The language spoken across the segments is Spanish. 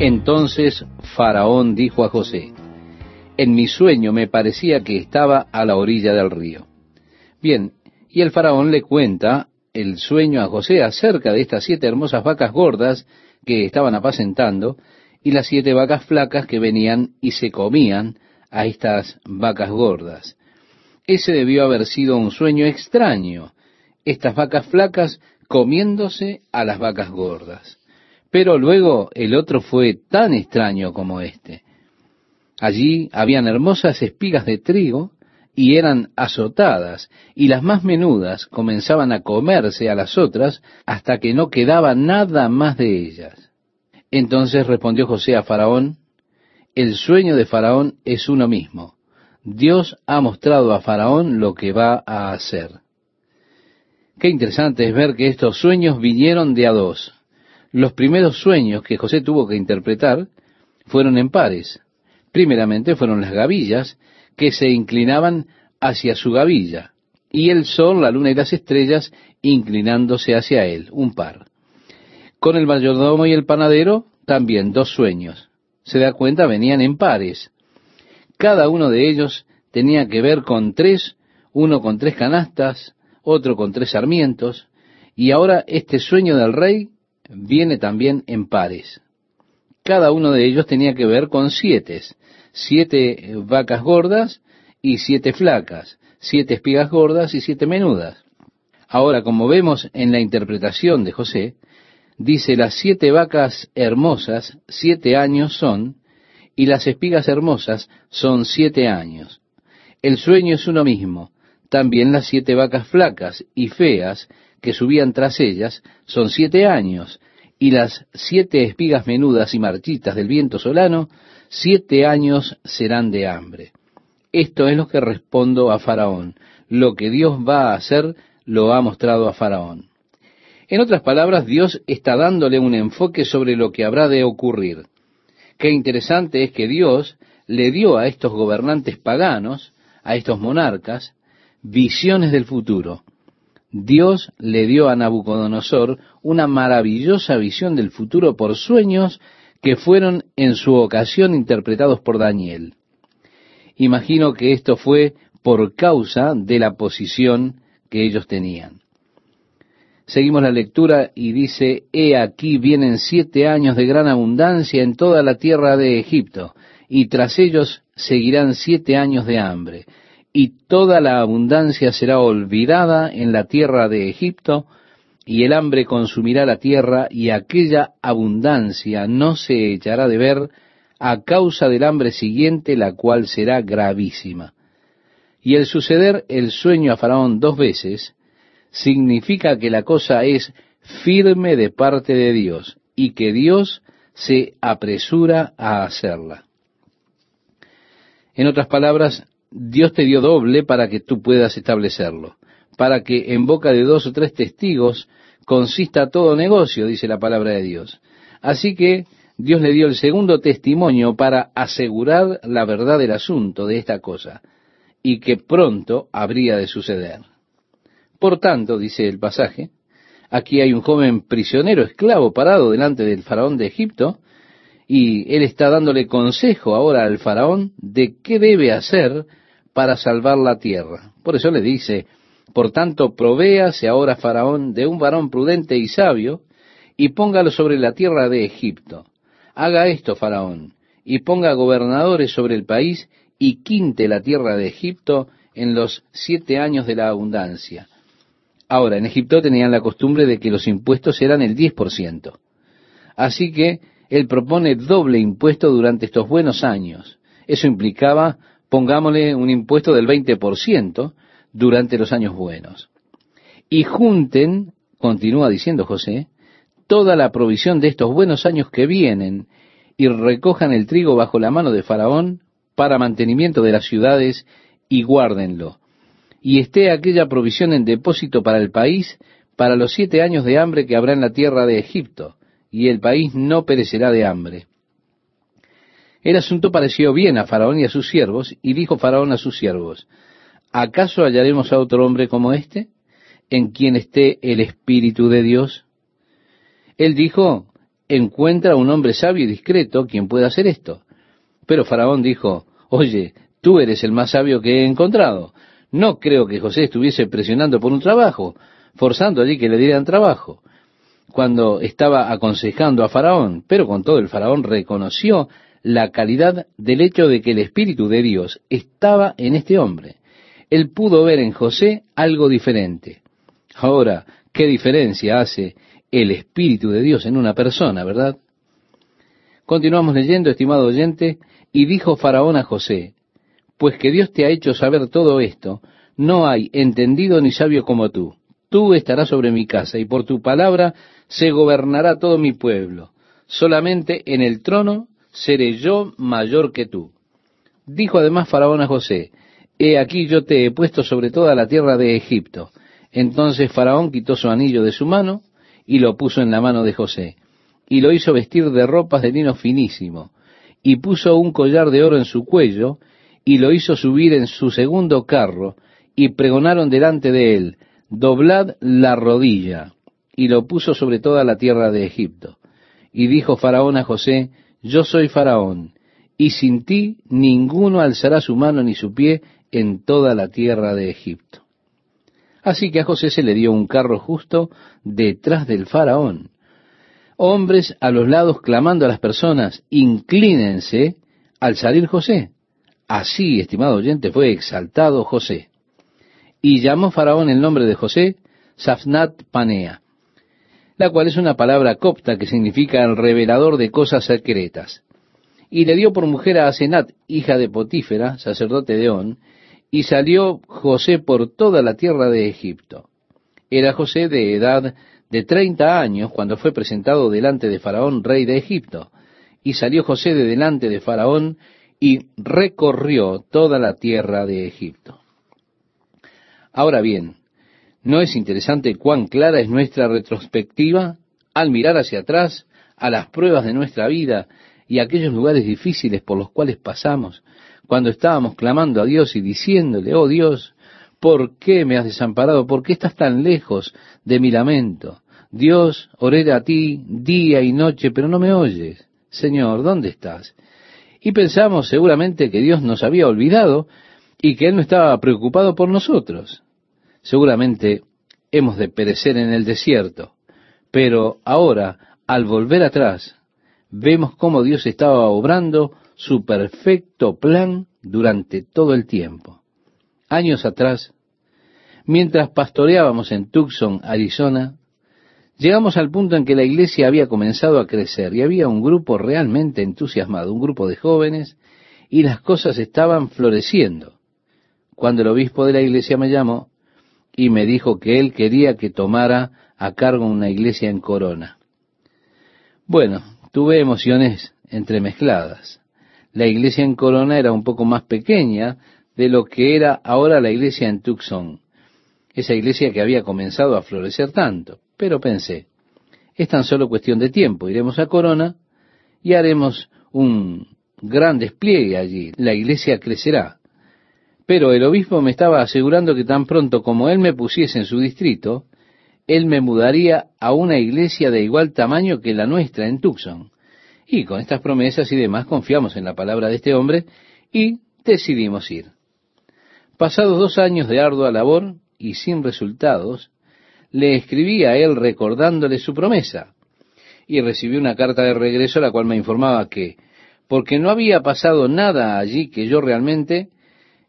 Entonces Faraón dijo a José, en mi sueño me parecía que estaba a la orilla del río. Bien, y el faraón le cuenta el sueño a José acerca de estas siete hermosas vacas gordas que estaban apacentando y las siete vacas flacas que venían y se comían a estas vacas gordas. Ese debió haber sido un sueño extraño, estas vacas flacas comiéndose a las vacas gordas. Pero luego el otro fue tan extraño como este. Allí habían hermosas espigas de trigo y eran azotadas, y las más menudas comenzaban a comerse a las otras hasta que no quedaba nada más de ellas. Entonces respondió José a Faraón, el sueño de Faraón es uno mismo. Dios ha mostrado a Faraón lo que va a hacer. Qué interesante es ver que estos sueños vinieron de a dos. Los primeros sueños que José tuvo que interpretar fueron en pares. Primeramente fueron las gavillas que se inclinaban hacia su gavilla, y el sol, la luna y las estrellas inclinándose hacia él, un par. Con el mayordomo y el panadero también dos sueños. Se da cuenta, venían en pares. Cada uno de ellos tenía que ver con tres, uno con tres canastas, otro con tres sarmientos, y ahora este sueño del rey viene también en pares. Cada uno de ellos tenía que ver con siete, siete vacas gordas y siete flacas, siete espigas gordas y siete menudas. Ahora, como vemos en la interpretación de José, dice las siete vacas hermosas, siete años son, y las espigas hermosas son siete años. El sueño es uno mismo. También las siete vacas flacas y feas que subían tras ellas son siete años, y las siete espigas menudas y marchitas del viento solano, siete años serán de hambre. Esto es lo que respondo a Faraón. Lo que Dios va a hacer lo ha mostrado a Faraón. En otras palabras, Dios está dándole un enfoque sobre lo que habrá de ocurrir. Qué interesante es que Dios le dio a estos gobernantes paganos, a estos monarcas, visiones del futuro. Dios le dio a Nabucodonosor una maravillosa visión del futuro por sueños que fueron en su ocasión interpretados por Daniel. Imagino que esto fue por causa de la posición que ellos tenían. Seguimos la lectura y dice, He aquí vienen siete años de gran abundancia en toda la tierra de Egipto, y tras ellos seguirán siete años de hambre y toda la abundancia será olvidada en la tierra de Egipto, y el hambre consumirá la tierra, y aquella abundancia no se echará de ver a causa del hambre siguiente, la cual será gravísima. Y el suceder el sueño a Faraón dos veces significa que la cosa es firme de parte de Dios y que Dios se apresura a hacerla. En otras palabras, Dios te dio doble para que tú puedas establecerlo, para que en boca de dos o tres testigos consista todo negocio, dice la palabra de Dios. Así que Dios le dio el segundo testimonio para asegurar la verdad del asunto de esta cosa, y que pronto habría de suceder. Por tanto, dice el pasaje, aquí hay un joven prisionero esclavo parado delante del faraón de Egipto, y él está dándole consejo ahora al faraón de qué debe hacer para salvar la tierra. Por eso le dice, por tanto, provéase ahora Faraón de un varón prudente y sabio, y póngalo sobre la tierra de Egipto. Haga esto, Faraón, y ponga gobernadores sobre el país, y quinte la tierra de Egipto en los siete años de la abundancia. Ahora, en Egipto tenían la costumbre de que los impuestos eran el diez por ciento. Así que él propone doble impuesto durante estos buenos años. Eso implicaba pongámosle un impuesto del 20% durante los años buenos. Y junten, continúa diciendo José, toda la provisión de estos buenos años que vienen y recojan el trigo bajo la mano de Faraón para mantenimiento de las ciudades y guárdenlo. Y esté aquella provisión en depósito para el país para los siete años de hambre que habrá en la tierra de Egipto, y el país no perecerá de hambre. El asunto pareció bien a Faraón y a sus siervos, y dijo Faraón a sus siervos, ¿acaso hallaremos a otro hombre como este, en quien esté el Espíritu de Dios? Él dijo, encuentra un hombre sabio y discreto quien pueda hacer esto. Pero Faraón dijo, oye, tú eres el más sabio que he encontrado. No creo que José estuviese presionando por un trabajo, forzando allí que le dieran trabajo, cuando estaba aconsejando a Faraón. Pero con todo el Faraón reconoció la calidad del hecho de que el Espíritu de Dios estaba en este hombre. Él pudo ver en José algo diferente. Ahora, ¿qué diferencia hace el Espíritu de Dios en una persona, verdad? Continuamos leyendo, estimado oyente, y dijo Faraón a José, pues que Dios te ha hecho saber todo esto, no hay entendido ni sabio como tú. Tú estarás sobre mi casa, y por tu palabra se gobernará todo mi pueblo. Solamente en el trono seré yo mayor que tú. Dijo además Faraón a José, He aquí yo te he puesto sobre toda la tierra de Egipto. Entonces Faraón quitó su anillo de su mano y lo puso en la mano de José, y lo hizo vestir de ropas de lino finísimo, y puso un collar de oro en su cuello, y lo hizo subir en su segundo carro, y pregonaron delante de él, doblad la rodilla, y lo puso sobre toda la tierra de Egipto. Y dijo Faraón a José, yo soy Faraón, y sin ti ninguno alzará su mano ni su pie en toda la tierra de Egipto. Así que a José se le dio un carro justo detrás del Faraón, hombres a los lados clamando a las personas, inclínense al salir José. Así, estimado oyente, fue exaltado José. Y llamó Faraón el nombre de José Safnat Panea, la cual es una palabra copta que significa el revelador de cosas secretas. Y le dio por mujer a Asenat, hija de Potífera, sacerdote de On, y salió José por toda la tierra de Egipto. Era José de edad de treinta años cuando fue presentado delante de Faraón, rey de Egipto. Y salió José de delante de Faraón y recorrió toda la tierra de Egipto. Ahora bien, ¿no es interesante cuán clara es nuestra retrospectiva al mirar hacia atrás a las pruebas de nuestra vida y aquellos lugares difíciles por los cuales pasamos, cuando estábamos clamando a Dios y diciéndole, oh Dios, ¿Por qué me has desamparado? ¿Por qué estás tan lejos de mi lamento? Dios, oré a ti día y noche, pero no me oyes. Señor, ¿dónde estás? Y pensamos seguramente que Dios nos había olvidado y que Él no estaba preocupado por nosotros. Seguramente hemos de perecer en el desierto, pero ahora, al volver atrás, vemos cómo Dios estaba obrando su perfecto plan durante todo el tiempo años atrás, mientras pastoreábamos en Tucson, Arizona, llegamos al punto en que la iglesia había comenzado a crecer y había un grupo realmente entusiasmado, un grupo de jóvenes, y las cosas estaban floreciendo. Cuando el obispo de la iglesia me llamó y me dijo que él quería que tomara a cargo una iglesia en Corona. Bueno, tuve emociones entremezcladas. La iglesia en Corona era un poco más pequeña de lo que era ahora la iglesia en Tucson, esa iglesia que había comenzado a florecer tanto. Pero pensé, es tan solo cuestión de tiempo, iremos a Corona y haremos un gran despliegue allí, la iglesia crecerá. Pero el obispo me estaba asegurando que tan pronto como él me pusiese en su distrito, él me mudaría a una iglesia de igual tamaño que la nuestra en Tucson. Y con estas promesas y demás confiamos en la palabra de este hombre y decidimos ir. Pasados dos años de ardua labor y sin resultados, le escribí a él recordándole su promesa y recibí una carta de regreso la cual me informaba que, porque no había pasado nada allí que yo realmente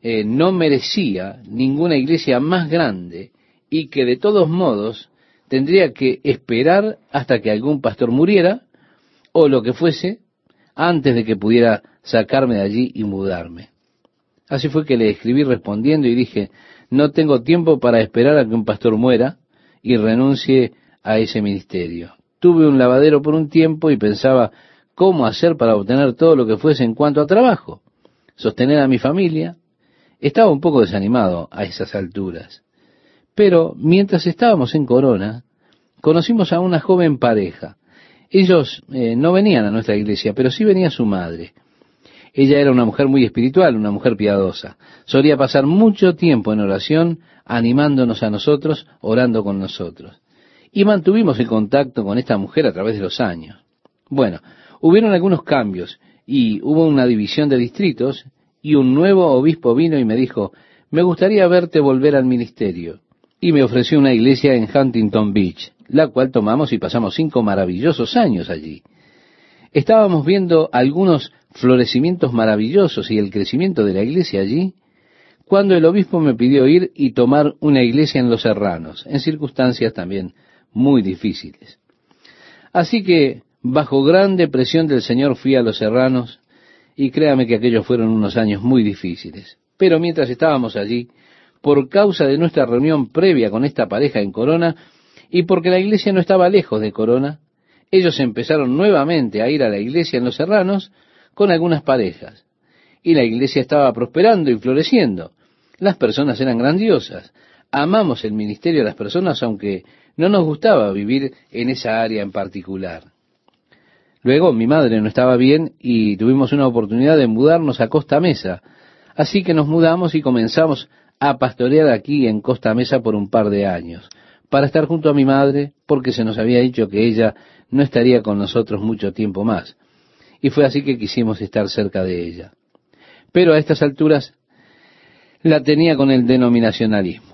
eh, no merecía ninguna iglesia más grande y que de todos modos tendría que esperar hasta que algún pastor muriera o lo que fuese antes de que pudiera sacarme de allí y mudarme. Así fue que le escribí respondiendo y dije, no tengo tiempo para esperar a que un pastor muera y renuncie a ese ministerio. Tuve un lavadero por un tiempo y pensaba cómo hacer para obtener todo lo que fuese en cuanto a trabajo, sostener a mi familia. Estaba un poco desanimado a esas alturas. Pero mientras estábamos en Corona, conocimos a una joven pareja. Ellos eh, no venían a nuestra iglesia, pero sí venía su madre. Ella era una mujer muy espiritual, una mujer piadosa. Solía pasar mucho tiempo en oración, animándonos a nosotros, orando con nosotros. Y mantuvimos el contacto con esta mujer a través de los años. Bueno, hubieron algunos cambios y hubo una división de distritos y un nuevo obispo vino y me dijo, me gustaría verte volver al ministerio. Y me ofreció una iglesia en Huntington Beach, la cual tomamos y pasamos cinco maravillosos años allí. Estábamos viendo algunos florecimientos maravillosos y el crecimiento de la iglesia allí, cuando el obispo me pidió ir y tomar una iglesia en Los Serranos, en circunstancias también muy difíciles. Así que, bajo grande presión del Señor, fui a Los Serranos, y créame que aquellos fueron unos años muy difíciles. Pero mientras estábamos allí, por causa de nuestra reunión previa con esta pareja en Corona, y porque la iglesia no estaba lejos de Corona, ellos empezaron nuevamente a ir a la iglesia en los serranos con algunas parejas. Y la iglesia estaba prosperando y floreciendo. Las personas eran grandiosas. Amamos el ministerio de las personas aunque no nos gustaba vivir en esa área en particular. Luego mi madre no estaba bien y tuvimos una oportunidad de mudarnos a Costa Mesa. Así que nos mudamos y comenzamos a pastorear aquí en Costa Mesa por un par de años, para estar junto a mi madre, porque se nos había dicho que ella no estaría con nosotros mucho tiempo más. Y fue así que quisimos estar cerca de ella. Pero a estas alturas la tenía con el denominacionalismo.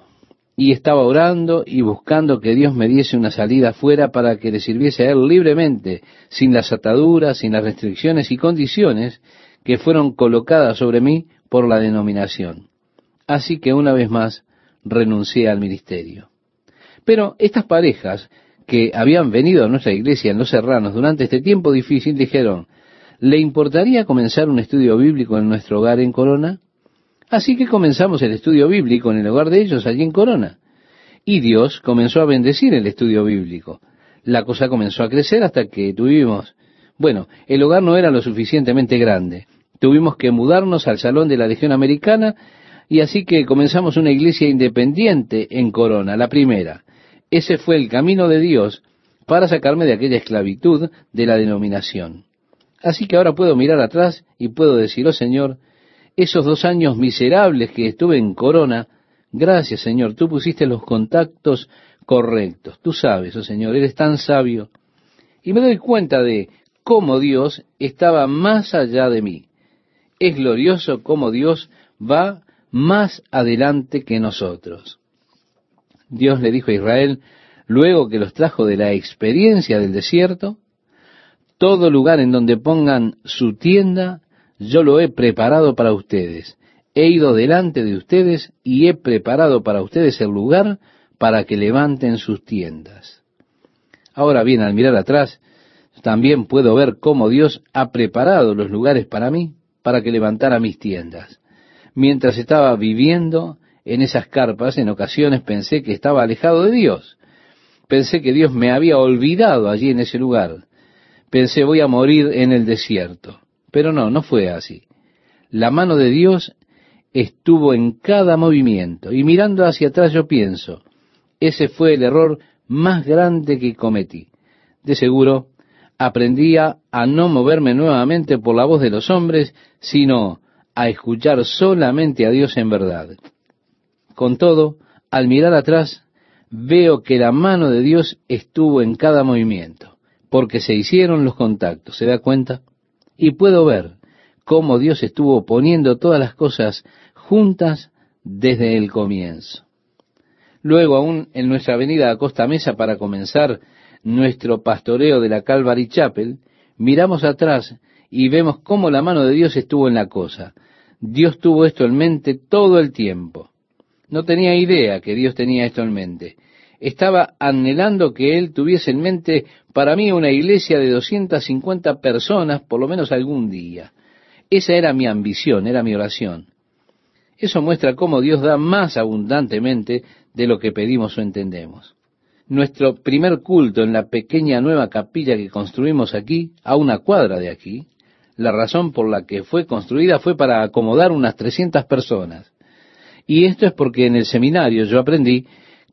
Y estaba orando y buscando que Dios me diese una salida fuera para que le sirviese a Él libremente, sin las ataduras, sin las restricciones y condiciones que fueron colocadas sobre mí por la denominación. Así que una vez más renuncié al ministerio. Pero estas parejas que habían venido a nuestra iglesia en Los Serranos durante este tiempo difícil dijeron, ¿le importaría comenzar un estudio bíblico en nuestro hogar en Corona? Así que comenzamos el estudio bíblico en el hogar de ellos allí en Corona. Y Dios comenzó a bendecir el estudio bíblico. La cosa comenzó a crecer hasta que tuvimos, bueno, el hogar no era lo suficientemente grande. Tuvimos que mudarnos al salón de la Legión Americana y así que comenzamos una iglesia independiente en Corona, la primera. Ese fue el camino de Dios para sacarme de aquella esclavitud de la denominación. Así que ahora puedo mirar atrás y puedo decir, oh Señor, esos dos años miserables que estuve en Corona, gracias Señor, tú pusiste los contactos correctos. Tú sabes, oh Señor, eres tan sabio. Y me doy cuenta de cómo Dios estaba más allá de mí. Es glorioso cómo Dios va más adelante que nosotros. Dios le dijo a Israel, luego que los trajo de la experiencia del desierto, todo lugar en donde pongan su tienda, yo lo he preparado para ustedes. He ido delante de ustedes y he preparado para ustedes el lugar para que levanten sus tiendas. Ahora bien, al mirar atrás, también puedo ver cómo Dios ha preparado los lugares para mí, para que levantara mis tiendas. Mientras estaba viviendo en esas carpas, en ocasiones pensé que estaba alejado de Dios. Pensé que Dios me había olvidado allí en ese lugar. Pensé voy a morir en el desierto. Pero no, no fue así. La mano de Dios estuvo en cada movimiento. Y mirando hacia atrás yo pienso, ese fue el error más grande que cometí. De seguro, aprendía a no moverme nuevamente por la voz de los hombres, sino a escuchar solamente a Dios en verdad. Con todo, al mirar atrás, veo que la mano de Dios estuvo en cada movimiento, porque se hicieron los contactos, ¿se da cuenta? Y puedo ver cómo Dios estuvo poniendo todas las cosas juntas desde el comienzo. Luego, aún en nuestra venida a Costa Mesa para comenzar nuestro pastoreo de la Calvary Chapel, miramos atrás y vemos cómo la mano de Dios estuvo en la cosa. Dios tuvo esto en mente todo el tiempo. No tenía idea que Dios tenía esto en mente. Estaba anhelando que Él tuviese en mente para mí una iglesia de 250 personas, por lo menos algún día. Esa era mi ambición, era mi oración. Eso muestra cómo Dios da más abundantemente de lo que pedimos o entendemos. Nuestro primer culto en la pequeña nueva capilla que construimos aquí, a una cuadra de aquí, la razón por la que fue construida fue para acomodar unas 300 personas. Y esto es porque en el seminario yo aprendí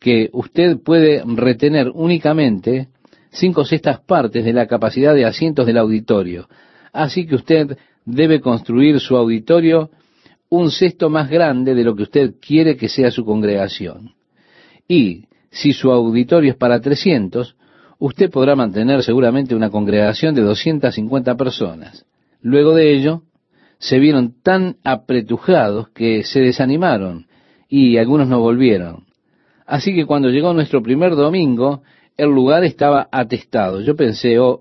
que usted puede retener únicamente cinco sextas partes de la capacidad de asientos del auditorio. Así que usted debe construir su auditorio un sexto más grande de lo que usted quiere que sea su congregación. Y si su auditorio es para 300, usted podrá mantener seguramente una congregación de 250 personas. Luego de ello, se vieron tan apretujados que se desanimaron y algunos no volvieron. Así que cuando llegó nuestro primer domingo, el lugar estaba atestado. Yo pensé, oh,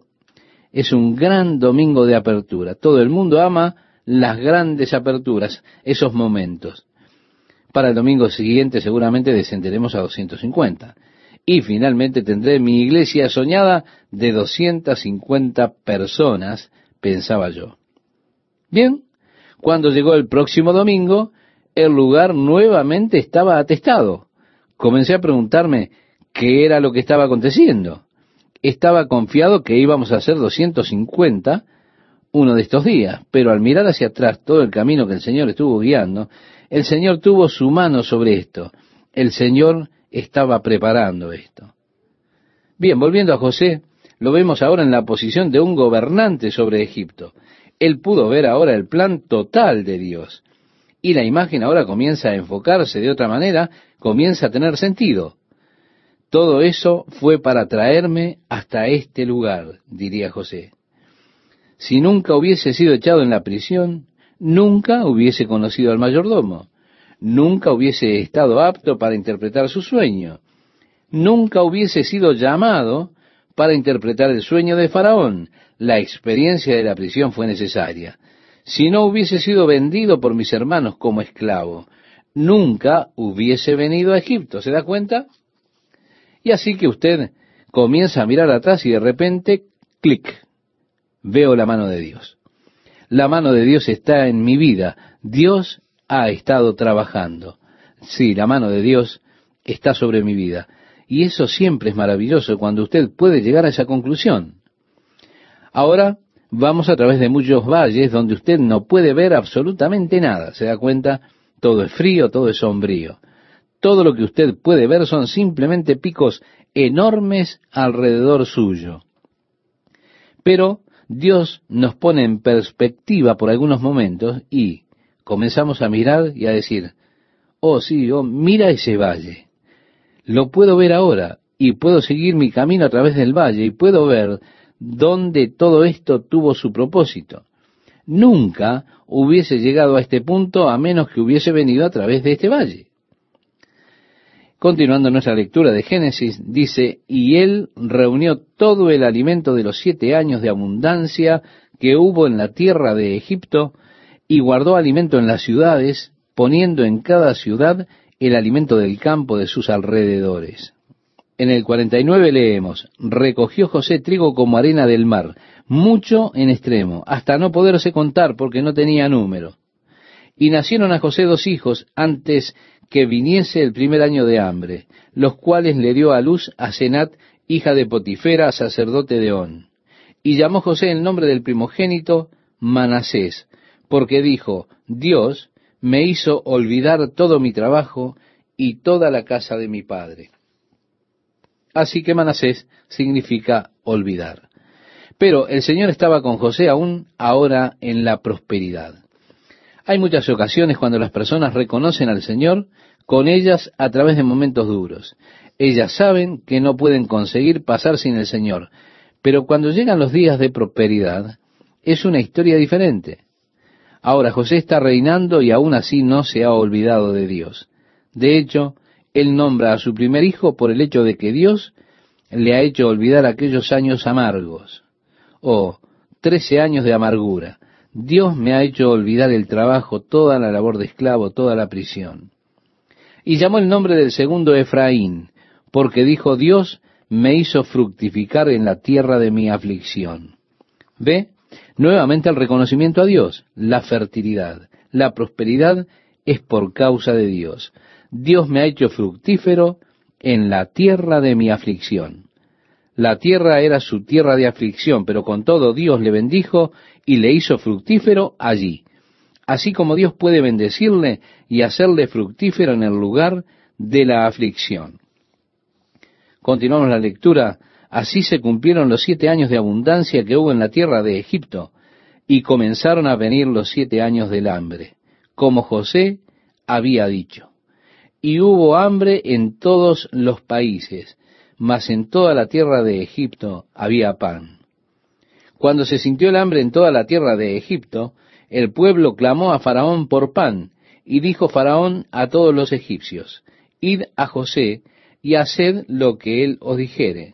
es un gran domingo de apertura. Todo el mundo ama las grandes aperturas, esos momentos. Para el domingo siguiente seguramente descenderemos a 250. Y finalmente tendré mi iglesia soñada de 250 personas, pensaba yo. Bien, cuando llegó el próximo domingo, el lugar nuevamente estaba atestado. Comencé a preguntarme qué era lo que estaba aconteciendo. Estaba confiado que íbamos a hacer 250 uno de estos días, pero al mirar hacia atrás todo el camino que el Señor estuvo guiando, el Señor tuvo su mano sobre esto. El Señor estaba preparando esto. Bien, volviendo a José, lo vemos ahora en la posición de un gobernante sobre Egipto. Él pudo ver ahora el plan total de Dios. Y la imagen ahora comienza a enfocarse de otra manera, comienza a tener sentido. Todo eso fue para traerme hasta este lugar, diría José. Si nunca hubiese sido echado en la prisión, nunca hubiese conocido al mayordomo, nunca hubiese estado apto para interpretar su sueño, nunca hubiese sido llamado para interpretar el sueño de Faraón. La experiencia de la prisión fue necesaria. Si no hubiese sido vendido por mis hermanos como esclavo, nunca hubiese venido a Egipto. ¿Se da cuenta? Y así que usted comienza a mirar atrás y de repente, clic, veo la mano de Dios. La mano de Dios está en mi vida. Dios ha estado trabajando. Sí, la mano de Dios está sobre mi vida. Y eso siempre es maravilloso cuando usted puede llegar a esa conclusión. Ahora vamos a través de muchos valles donde usted no puede ver absolutamente nada. ¿Se da cuenta? Todo es frío, todo es sombrío. Todo lo que usted puede ver son simplemente picos enormes alrededor suyo. Pero Dios nos pone en perspectiva por algunos momentos y comenzamos a mirar y a decir, oh sí, oh, mira ese valle. Lo puedo ver ahora y puedo seguir mi camino a través del valle y puedo ver dónde todo esto tuvo su propósito. Nunca hubiese llegado a este punto a menos que hubiese venido a través de este valle. Continuando nuestra lectura de Génesis, dice, y él reunió todo el alimento de los siete años de abundancia que hubo en la tierra de Egipto, y guardó alimento en las ciudades, poniendo en cada ciudad el alimento del campo de sus alrededores. En el 49 leemos, recogió José trigo como arena del mar, mucho en extremo, hasta no poderse contar porque no tenía número. Y nacieron a José dos hijos antes que viniese el primer año de hambre, los cuales le dio a luz a Senat, hija de Potifera, sacerdote de On. Y llamó José el nombre del primogénito Manasés, porque dijo, Dios me hizo olvidar todo mi trabajo y toda la casa de mi padre. Así que Manasés significa olvidar. Pero el Señor estaba con José aún ahora en la prosperidad. Hay muchas ocasiones cuando las personas reconocen al Señor con ellas a través de momentos duros. Ellas saben que no pueden conseguir pasar sin el Señor, pero cuando llegan los días de prosperidad, es una historia diferente. Ahora José está reinando y aún así no se ha olvidado de Dios. De hecho, él nombra a su primer hijo por el hecho de que Dios le ha hecho olvidar aquellos años amargos. Oh, trece años de amargura. Dios me ha hecho olvidar el trabajo, toda la labor de esclavo, toda la prisión. Y llamó el nombre del segundo Efraín, porque dijo, Dios me hizo fructificar en la tierra de mi aflicción. ¿Ve? Nuevamente el reconocimiento a Dios, la fertilidad, la prosperidad es por causa de Dios. Dios me ha hecho fructífero en la tierra de mi aflicción. La tierra era su tierra de aflicción, pero con todo Dios le bendijo y le hizo fructífero allí. Así como Dios puede bendecirle y hacerle fructífero en el lugar de la aflicción. Continuamos la lectura. Así se cumplieron los siete años de abundancia que hubo en la tierra de Egipto, y comenzaron a venir los siete años del hambre, como José había dicho. Y hubo hambre en todos los países, mas en toda la tierra de Egipto había pan. Cuando se sintió el hambre en toda la tierra de Egipto, el pueblo clamó a Faraón por pan, y dijo Faraón a todos los egipcios, Id a José y haced lo que él os dijere.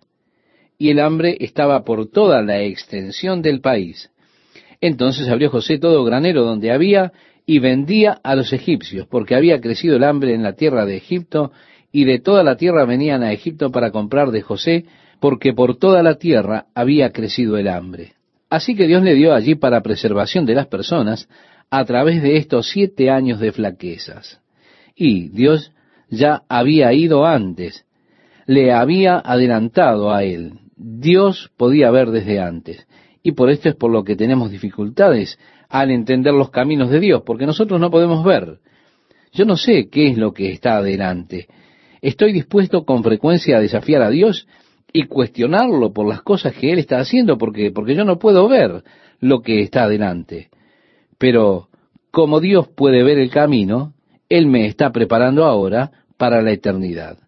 Y el hambre estaba por toda la extensión del país. Entonces abrió José todo granero donde había y vendía a los egipcios, porque había crecido el hambre en la tierra de Egipto, y de toda la tierra venían a Egipto para comprar de José, porque por toda la tierra había crecido el hambre. Así que Dios le dio allí para preservación de las personas a través de estos siete años de flaquezas. Y Dios ya había ido antes, le había adelantado a él. Dios podía ver desde antes. Y por esto es por lo que tenemos dificultades al entender los caminos de Dios, porque nosotros no podemos ver. Yo no sé qué es lo que está adelante. Estoy dispuesto con frecuencia a desafiar a Dios y cuestionarlo por las cosas que Él está haciendo, porque, porque yo no puedo ver lo que está adelante. Pero como Dios puede ver el camino, Él me está preparando ahora para la eternidad.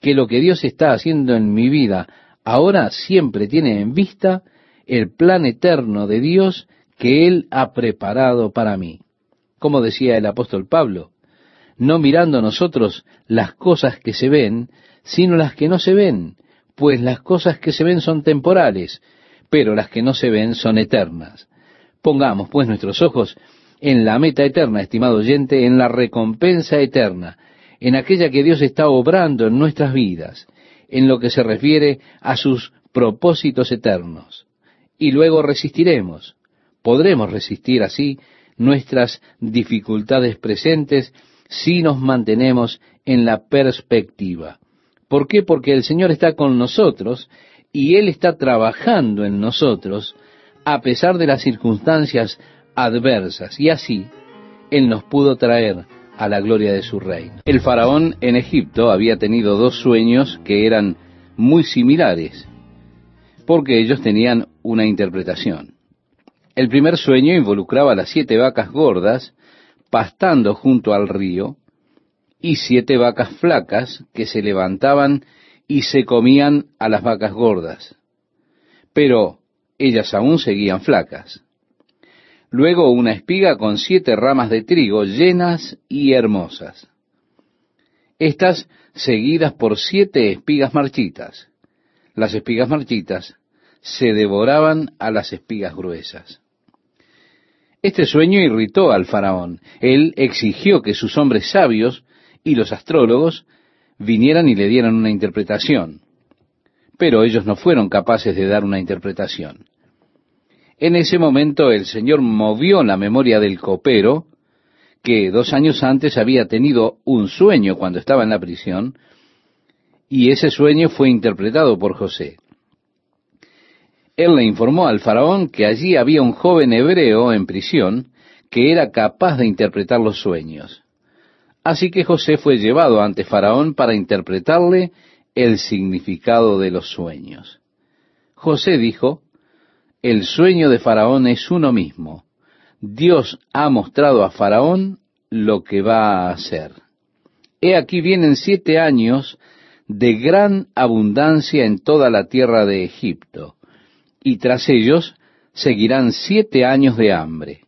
Que lo que Dios está haciendo en mi vida ahora siempre tiene en vista el plan eterno de Dios que Él ha preparado para mí. Como decía el apóstol Pablo, no mirando nosotros las cosas que se ven, sino las que no se ven, pues las cosas que se ven son temporales, pero las que no se ven son eternas. Pongamos pues nuestros ojos en la meta eterna, estimado oyente, en la recompensa eterna, en aquella que Dios está obrando en nuestras vidas, en lo que se refiere a sus propósitos eternos y luego resistiremos. Podremos resistir así nuestras dificultades presentes si nos mantenemos en la perspectiva. ¿Por qué? Porque el Señor está con nosotros y Él está trabajando en nosotros a pesar de las circunstancias adversas. Y así Él nos pudo traer a la gloria de su reino. El faraón en Egipto había tenido dos sueños que eran muy similares porque ellos tenían una interpretación. El primer sueño involucraba las siete vacas gordas pastando junto al río y siete vacas flacas que se levantaban y se comían a las vacas gordas. Pero ellas aún seguían flacas. Luego una espiga con siete ramas de trigo llenas y hermosas. Estas seguidas por siete espigas marchitas. Las espigas marchitas se devoraban a las espigas gruesas. Este sueño irritó al faraón. Él exigió que sus hombres sabios y los astrólogos vinieran y le dieran una interpretación. Pero ellos no fueron capaces de dar una interpretación. En ese momento el Señor movió la memoria del copero, que dos años antes había tenido un sueño cuando estaba en la prisión, y ese sueño fue interpretado por José él le informó al faraón que allí había un joven hebreo en prisión que era capaz de interpretar los sueños. Así que José fue llevado ante faraón para interpretarle el significado de los sueños. José dijo, el sueño de faraón es uno mismo. Dios ha mostrado a faraón lo que va a hacer. He aquí vienen siete años de gran abundancia en toda la tierra de Egipto y tras ellos seguirán siete años de hambre,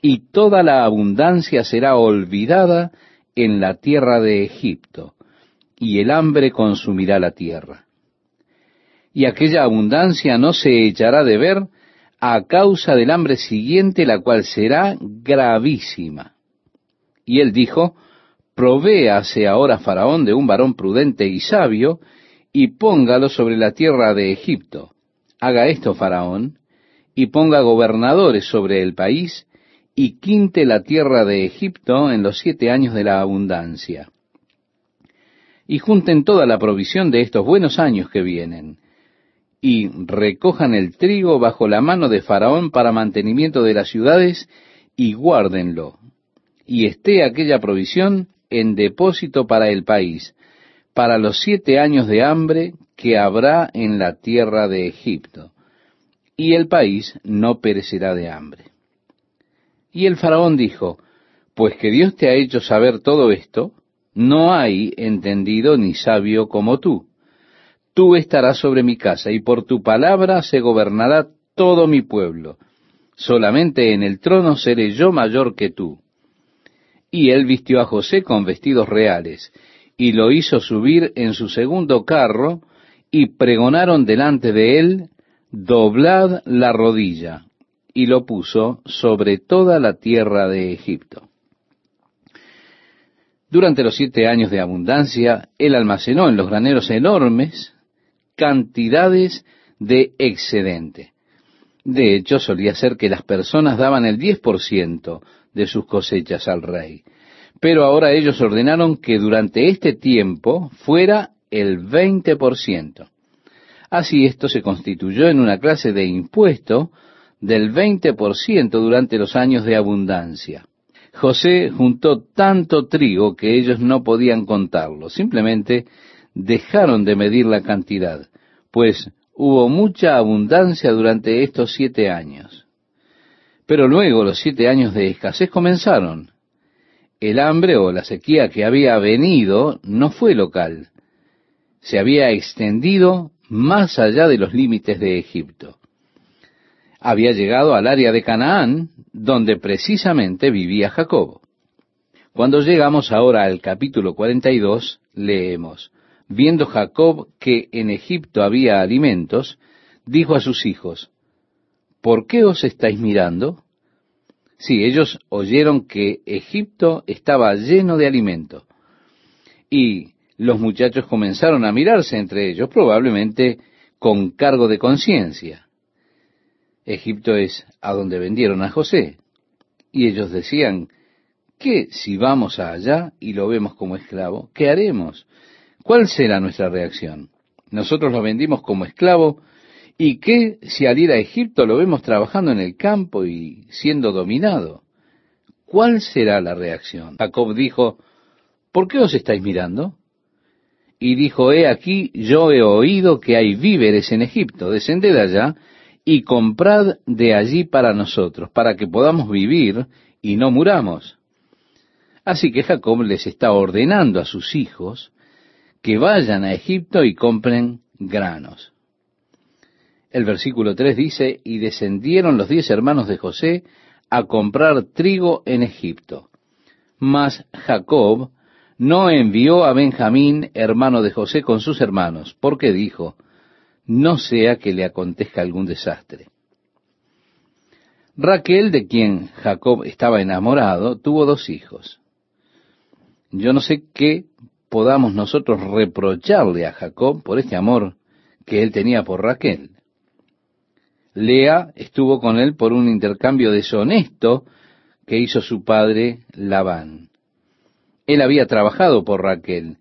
y toda la abundancia será olvidada en la tierra de Egipto, y el hambre consumirá la tierra. Y aquella abundancia no se echará de ver a causa del hambre siguiente, la cual será gravísima. Y él dijo, Provéase ahora Faraón de un varón prudente y sabio, y póngalo sobre la tierra de Egipto Haga esto, Faraón, y ponga gobernadores sobre el país, y quinte la tierra de Egipto en los siete años de la abundancia. Y junten toda la provisión de estos buenos años que vienen, y recojan el trigo bajo la mano de Faraón para mantenimiento de las ciudades, y guárdenlo. Y esté aquella provisión en depósito para el país, para los siete años de hambre que habrá en la tierra de Egipto, y el país no perecerá de hambre. Y el faraón dijo, Pues que Dios te ha hecho saber todo esto, no hay entendido ni sabio como tú. tú estarás sobre mi casa, y por tu palabra se gobernará todo mi pueblo. Solamente en el trono seré yo mayor que tú. Y él vistió a José con vestidos reales, y lo hizo subir en su segundo carro, y pregonaron delante de él, doblad la rodilla, y lo puso sobre toda la tierra de Egipto. Durante los siete años de abundancia, él almacenó en los graneros enormes cantidades de excedente. De hecho, solía ser que las personas daban el diez por ciento de sus cosechas al rey. Pero ahora ellos ordenaron que durante este tiempo fuera el veinte por ciento. Así esto se constituyó en una clase de impuesto del veinte por ciento durante los años de abundancia. José juntó tanto trigo que ellos no podían contarlo. Simplemente dejaron de medir la cantidad, pues hubo mucha abundancia durante estos siete años. Pero luego los siete años de escasez comenzaron. El hambre o la sequía que había venido no fue local, se había extendido más allá de los límites de Egipto. Había llegado al área de Canaán, donde precisamente vivía Jacob. Cuando llegamos ahora al capítulo 42, leemos, viendo Jacob que en Egipto había alimentos, dijo a sus hijos, ¿por qué os estáis mirando? Sí, ellos oyeron que Egipto estaba lleno de alimento. Y los muchachos comenzaron a mirarse entre ellos, probablemente con cargo de conciencia. Egipto es a donde vendieron a José. Y ellos decían, ¿qué si vamos allá y lo vemos como esclavo? ¿Qué haremos? ¿Cuál será nuestra reacción? Nosotros lo vendimos como esclavo, ¿y qué si al ir a Egipto lo vemos trabajando en el campo y siendo dominado? ¿Cuál será la reacción? Jacob dijo, ¿por qué os estáis mirando? Y dijo, he aquí, yo he oído que hay víveres en Egipto, descended allá y comprad de allí para nosotros, para que podamos vivir y no muramos. Así que Jacob les está ordenando a sus hijos que vayan a Egipto y compren granos. El versículo 3 dice, y descendieron los diez hermanos de José a comprar trigo en Egipto. Mas Jacob no envió a Benjamín, hermano de José, con sus hermanos, porque dijo, no sea que le acontezca algún desastre. Raquel, de quien Jacob estaba enamorado, tuvo dos hijos. Yo no sé qué podamos nosotros reprocharle a Jacob por este amor que él tenía por Raquel. Lea estuvo con él por un intercambio deshonesto que hizo su padre Labán. Él había trabajado por Raquel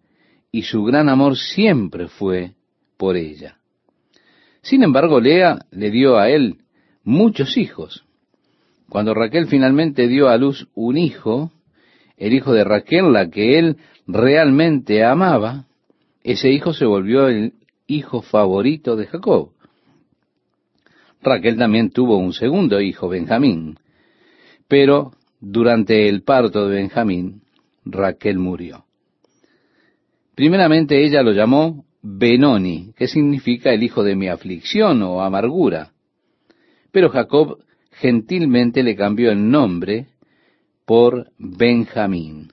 y su gran amor siempre fue por ella. Sin embargo, Lea le dio a él muchos hijos. Cuando Raquel finalmente dio a luz un hijo, el hijo de Raquel, la que él realmente amaba, ese hijo se volvió el hijo favorito de Jacob. Raquel también tuvo un segundo hijo, Benjamín, pero durante el parto de Benjamín, Raquel murió. Primeramente ella lo llamó Benoni, que significa el hijo de mi aflicción o amargura. Pero Jacob gentilmente le cambió el nombre por Benjamín.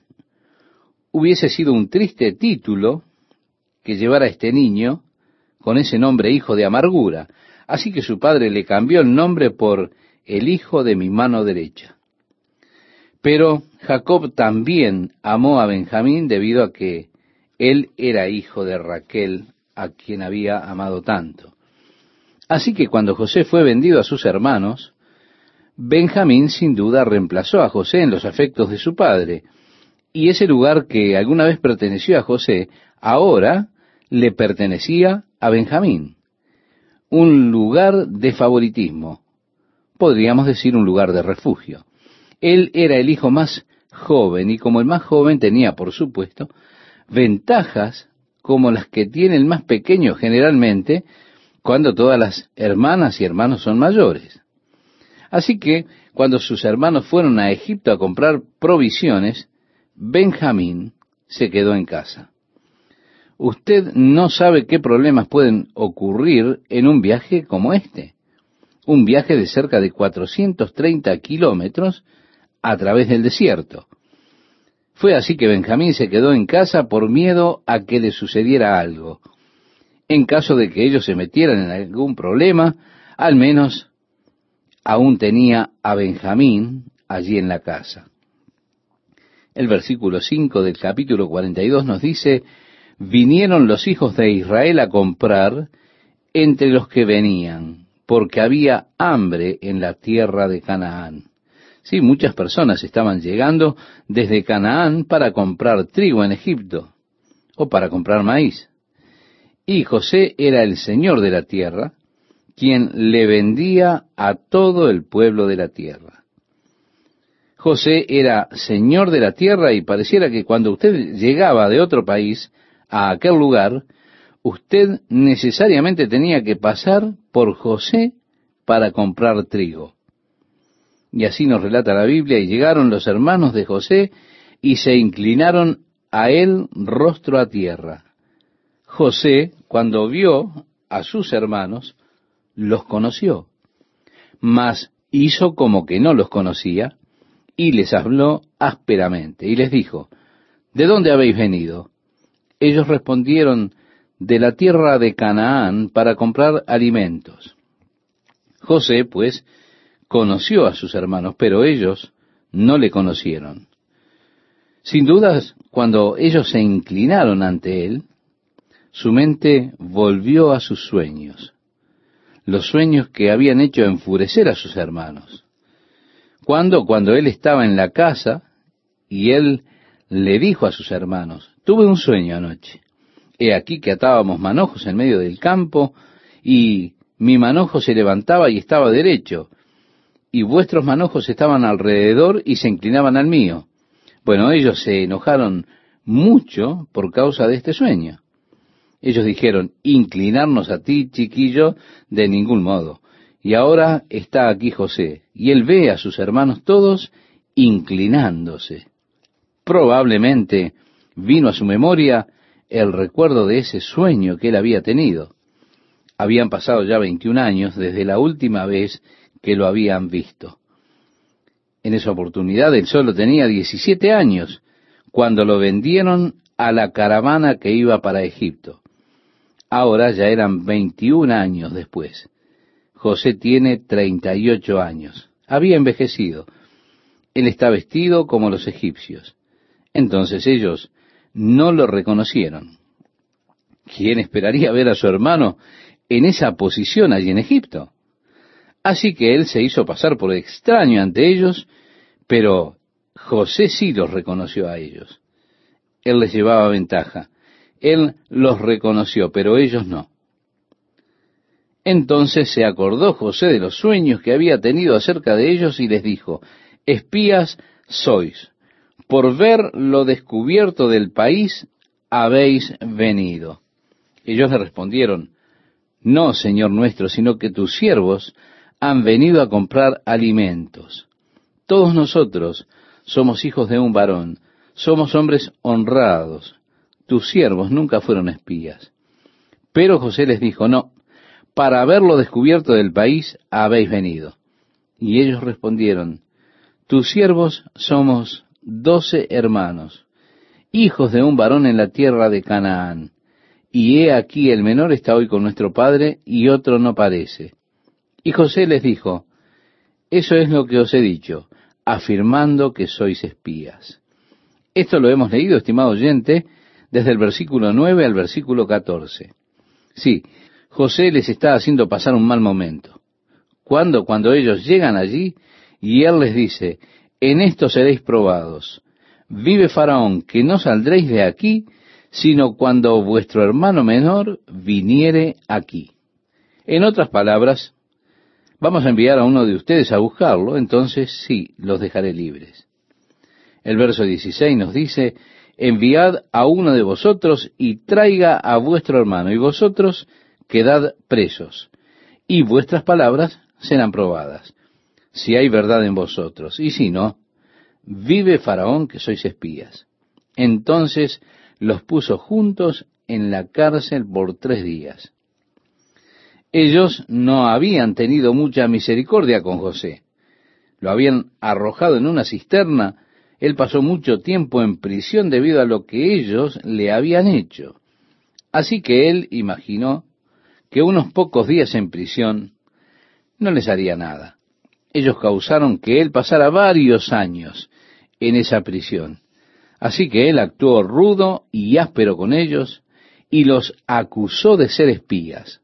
Hubiese sido un triste título que llevara a este niño con ese nombre hijo de amargura, así que su padre le cambió el nombre por el hijo de mi mano derecha. Pero Jacob también amó a Benjamín debido a que él era hijo de Raquel, a quien había amado tanto. Así que cuando José fue vendido a sus hermanos, Benjamín sin duda reemplazó a José en los afectos de su padre, y ese lugar que alguna vez perteneció a José, ahora le pertenecía a Benjamín. Un lugar de favoritismo, podríamos decir un lugar de refugio. Él era el hijo más joven y como el más joven tenía, por supuesto, ventajas como las que tiene el más pequeño generalmente cuando todas las hermanas y hermanos son mayores. Así que cuando sus hermanos fueron a Egipto a comprar provisiones, Benjamín se quedó en casa. Usted no sabe qué problemas pueden ocurrir en un viaje como este. Un viaje de cerca de 430 kilómetros a través del desierto. Fue así que Benjamín se quedó en casa por miedo a que le sucediera algo. En caso de que ellos se metieran en algún problema, al menos aún tenía a Benjamín allí en la casa. El versículo 5 del capítulo 42 nos dice, vinieron los hijos de Israel a comprar entre los que venían, porque había hambre en la tierra de Canaán. Sí, muchas personas estaban llegando desde Canaán para comprar trigo en Egipto o para comprar maíz. Y José era el señor de la tierra, quien le vendía a todo el pueblo de la tierra. José era señor de la tierra y pareciera que cuando usted llegaba de otro país a aquel lugar, usted necesariamente tenía que pasar por José para comprar trigo. Y así nos relata la Biblia, y llegaron los hermanos de José y se inclinaron a él rostro a tierra. José, cuando vio a sus hermanos, los conoció, mas hizo como que no los conocía y les habló ásperamente y les dijo, ¿de dónde habéis venido? Ellos respondieron, de la tierra de Canaán para comprar alimentos. José, pues, conoció a sus hermanos, pero ellos no le conocieron. Sin dudas, cuando ellos se inclinaron ante él, su mente volvió a sus sueños, los sueños que habían hecho enfurecer a sus hermanos. Cuando, cuando él estaba en la casa y él le dijo a sus hermanos, tuve un sueño anoche. He aquí que atábamos manojos en medio del campo y mi manojo se levantaba y estaba derecho y vuestros manojos estaban alrededor y se inclinaban al mío. Bueno, ellos se enojaron mucho por causa de este sueño. Ellos dijeron, inclinarnos a ti, chiquillo, de ningún modo. Y ahora está aquí José, y él ve a sus hermanos todos inclinándose. Probablemente vino a su memoria el recuerdo de ese sueño que él había tenido. Habían pasado ya 21 años desde la última vez que lo habían visto. En esa oportunidad él solo tenía 17 años cuando lo vendieron a la caravana que iba para Egipto. Ahora ya eran 21 años después. José tiene 38 años. Había envejecido. Él está vestido como los egipcios. Entonces ellos no lo reconocieron. ¿Quién esperaría ver a su hermano en esa posición allí en Egipto? Así que él se hizo pasar por extraño ante ellos, pero José sí los reconoció a ellos. Él les llevaba ventaja. Él los reconoció, pero ellos no. Entonces se acordó José de los sueños que había tenido acerca de ellos y les dijo, espías sois, por ver lo descubierto del país habéis venido. Ellos le respondieron, no, Señor nuestro, sino que tus siervos han venido a comprar alimentos. Todos nosotros somos hijos de un varón, somos hombres honrados. Tus siervos nunca fueron espías. Pero José les dijo, no, para haberlo descubierto del país habéis venido. Y ellos respondieron, tus siervos somos doce hermanos, hijos de un varón en la tierra de Canaán. Y he aquí el menor está hoy con nuestro padre y otro no parece. Y José les dijo, eso es lo que os he dicho, afirmando que sois espías. Esto lo hemos leído, estimado oyente, desde el versículo 9 al versículo 14. Sí, José les está haciendo pasar un mal momento. Cuando, cuando ellos llegan allí y él les dice, en esto seréis probados. Vive Faraón, que no saldréis de aquí, sino cuando vuestro hermano menor viniere aquí. En otras palabras, Vamos a enviar a uno de ustedes a buscarlo, entonces sí, los dejaré libres. El verso 16 nos dice, enviad a uno de vosotros y traiga a vuestro hermano, y vosotros quedad presos, y vuestras palabras serán probadas, si hay verdad en vosotros, y si no, vive Faraón que sois espías. Entonces los puso juntos en la cárcel por tres días. Ellos no habían tenido mucha misericordia con José. Lo habían arrojado en una cisterna. Él pasó mucho tiempo en prisión debido a lo que ellos le habían hecho. Así que él imaginó que unos pocos días en prisión no les haría nada. Ellos causaron que él pasara varios años en esa prisión. Así que él actuó rudo y áspero con ellos y los acusó de ser espías.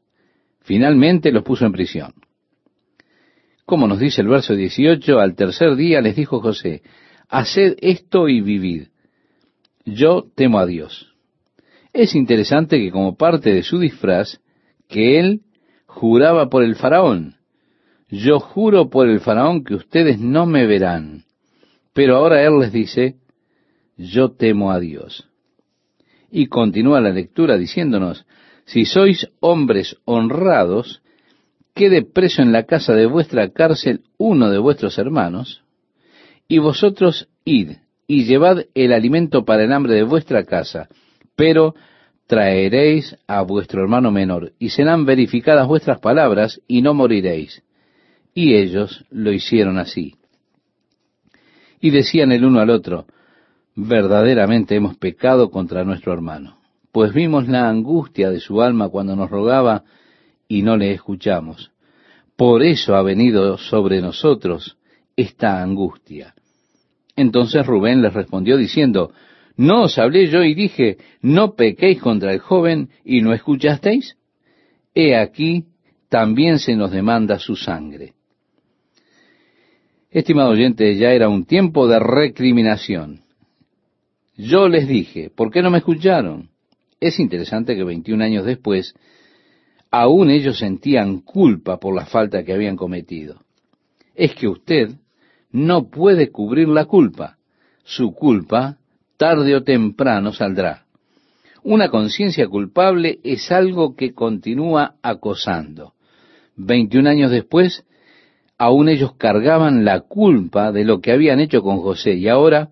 Finalmente los puso en prisión. Como nos dice el verso 18, al tercer día les dijo José, haced esto y vivid. Yo temo a Dios. Es interesante que como parte de su disfraz, que él juraba por el faraón. Yo juro por el faraón que ustedes no me verán. Pero ahora él les dice, yo temo a Dios. Y continúa la lectura diciéndonos, si sois hombres honrados, quede preso en la casa de vuestra cárcel uno de vuestros hermanos, y vosotros id y llevad el alimento para el hambre de vuestra casa, pero traeréis a vuestro hermano menor, y serán verificadas vuestras palabras, y no moriréis. Y ellos lo hicieron así. Y decían el uno al otro, verdaderamente hemos pecado contra nuestro hermano, pues vimos la angustia de su alma cuando nos rogaba y no le escuchamos. Por eso ha venido sobre nosotros esta angustia. Entonces Rubén les respondió diciendo, ¿No os hablé yo y dije, no pequéis contra el joven y no escuchasteis? He aquí, también se nos demanda su sangre. Estimado oyente, ya era un tiempo de recriminación. Yo les dije, ¿por qué no me escucharon? Es interesante que 21 años después, aún ellos sentían culpa por la falta que habían cometido. Es que usted no puede cubrir la culpa. Su culpa tarde o temprano saldrá. Una conciencia culpable es algo que continúa acosando. Veintiún años después, aún ellos cargaban la culpa de lo que habían hecho con José y ahora,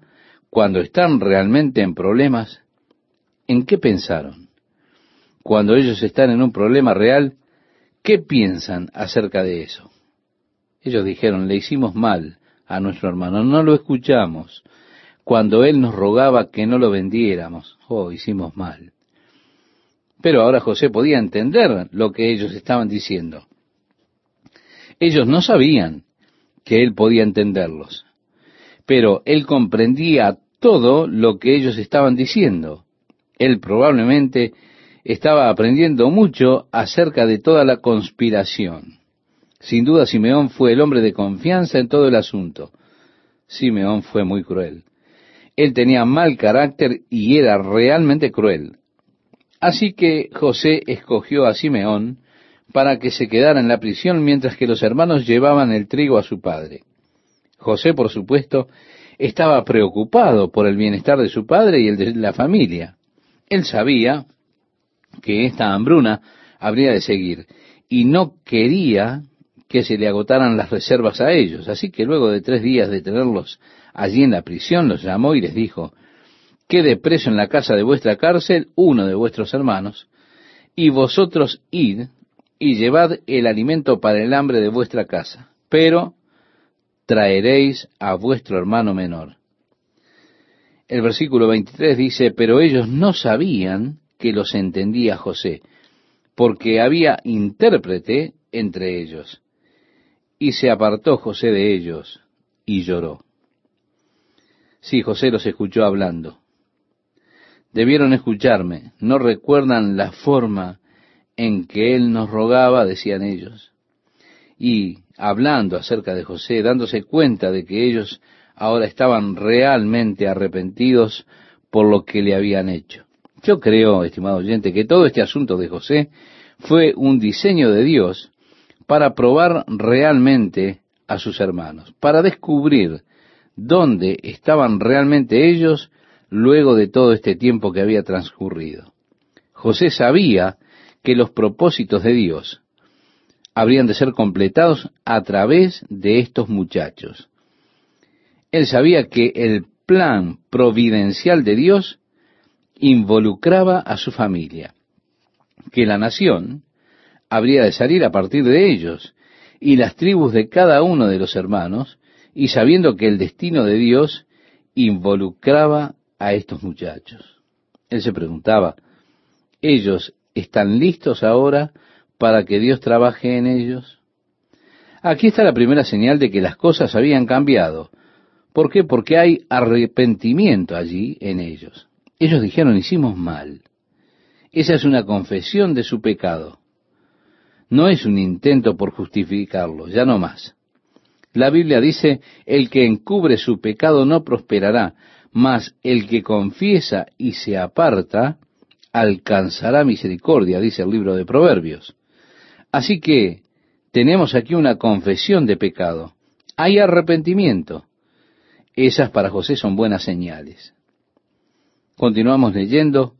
cuando están realmente en problemas, ¿en qué pensaron? Cuando ellos están en un problema real, ¿qué piensan acerca de eso? Ellos dijeron, le hicimos mal a nuestro hermano, no lo escuchamos, cuando Él nos rogaba que no lo vendiéramos. Oh, hicimos mal. Pero ahora José podía entender lo que ellos estaban diciendo. Ellos no sabían que Él podía entenderlos, pero Él comprendía todo lo que ellos estaban diciendo. Él probablemente estaba aprendiendo mucho acerca de toda la conspiración. Sin duda Simeón fue el hombre de confianza en todo el asunto. Simeón fue muy cruel. Él tenía mal carácter y era realmente cruel. Así que José escogió a Simeón para que se quedara en la prisión mientras que los hermanos llevaban el trigo a su padre. José, por supuesto, estaba preocupado por el bienestar de su padre y el de la familia. Él sabía que esta hambruna habría de seguir y no quería que se le agotaran las reservas a ellos. Así que luego de tres días de tenerlos allí en la prisión, los llamó y les dijo, quede preso en la casa de vuestra cárcel uno de vuestros hermanos, y vosotros id y llevad el alimento para el hambre de vuestra casa, pero traeréis a vuestro hermano menor. El versículo 23 dice, pero ellos no sabían que los entendía José, porque había intérprete entre ellos. Y se apartó José de ellos y lloró. Sí, José los escuchó hablando. Debieron escucharme, no recuerdan la forma en que él nos rogaba, decían ellos. Y hablando acerca de José, dándose cuenta de que ellos ahora estaban realmente arrepentidos por lo que le habían hecho. Yo creo, estimado oyente, que todo este asunto de José fue un diseño de Dios para probar realmente a sus hermanos, para descubrir dónde estaban realmente ellos luego de todo este tiempo que había transcurrido. José sabía que los propósitos de Dios habrían de ser completados a través de estos muchachos. Él sabía que el plan providencial de Dios involucraba a su familia, que la nación habría de salir a partir de ellos, y las tribus de cada uno de los hermanos, y sabiendo que el destino de Dios involucraba a estos muchachos. Él se preguntaba, ¿ellos están listos ahora para que Dios trabaje en ellos? Aquí está la primera señal de que las cosas habían cambiado. ¿Por qué? Porque hay arrepentimiento allí en ellos. Ellos dijeron, hicimos mal. Esa es una confesión de su pecado. No es un intento por justificarlo, ya no más. La Biblia dice, el que encubre su pecado no prosperará, mas el que confiesa y se aparta alcanzará misericordia, dice el libro de Proverbios. Así que tenemos aquí una confesión de pecado. Hay arrepentimiento. Esas para José son buenas señales. Continuamos leyendo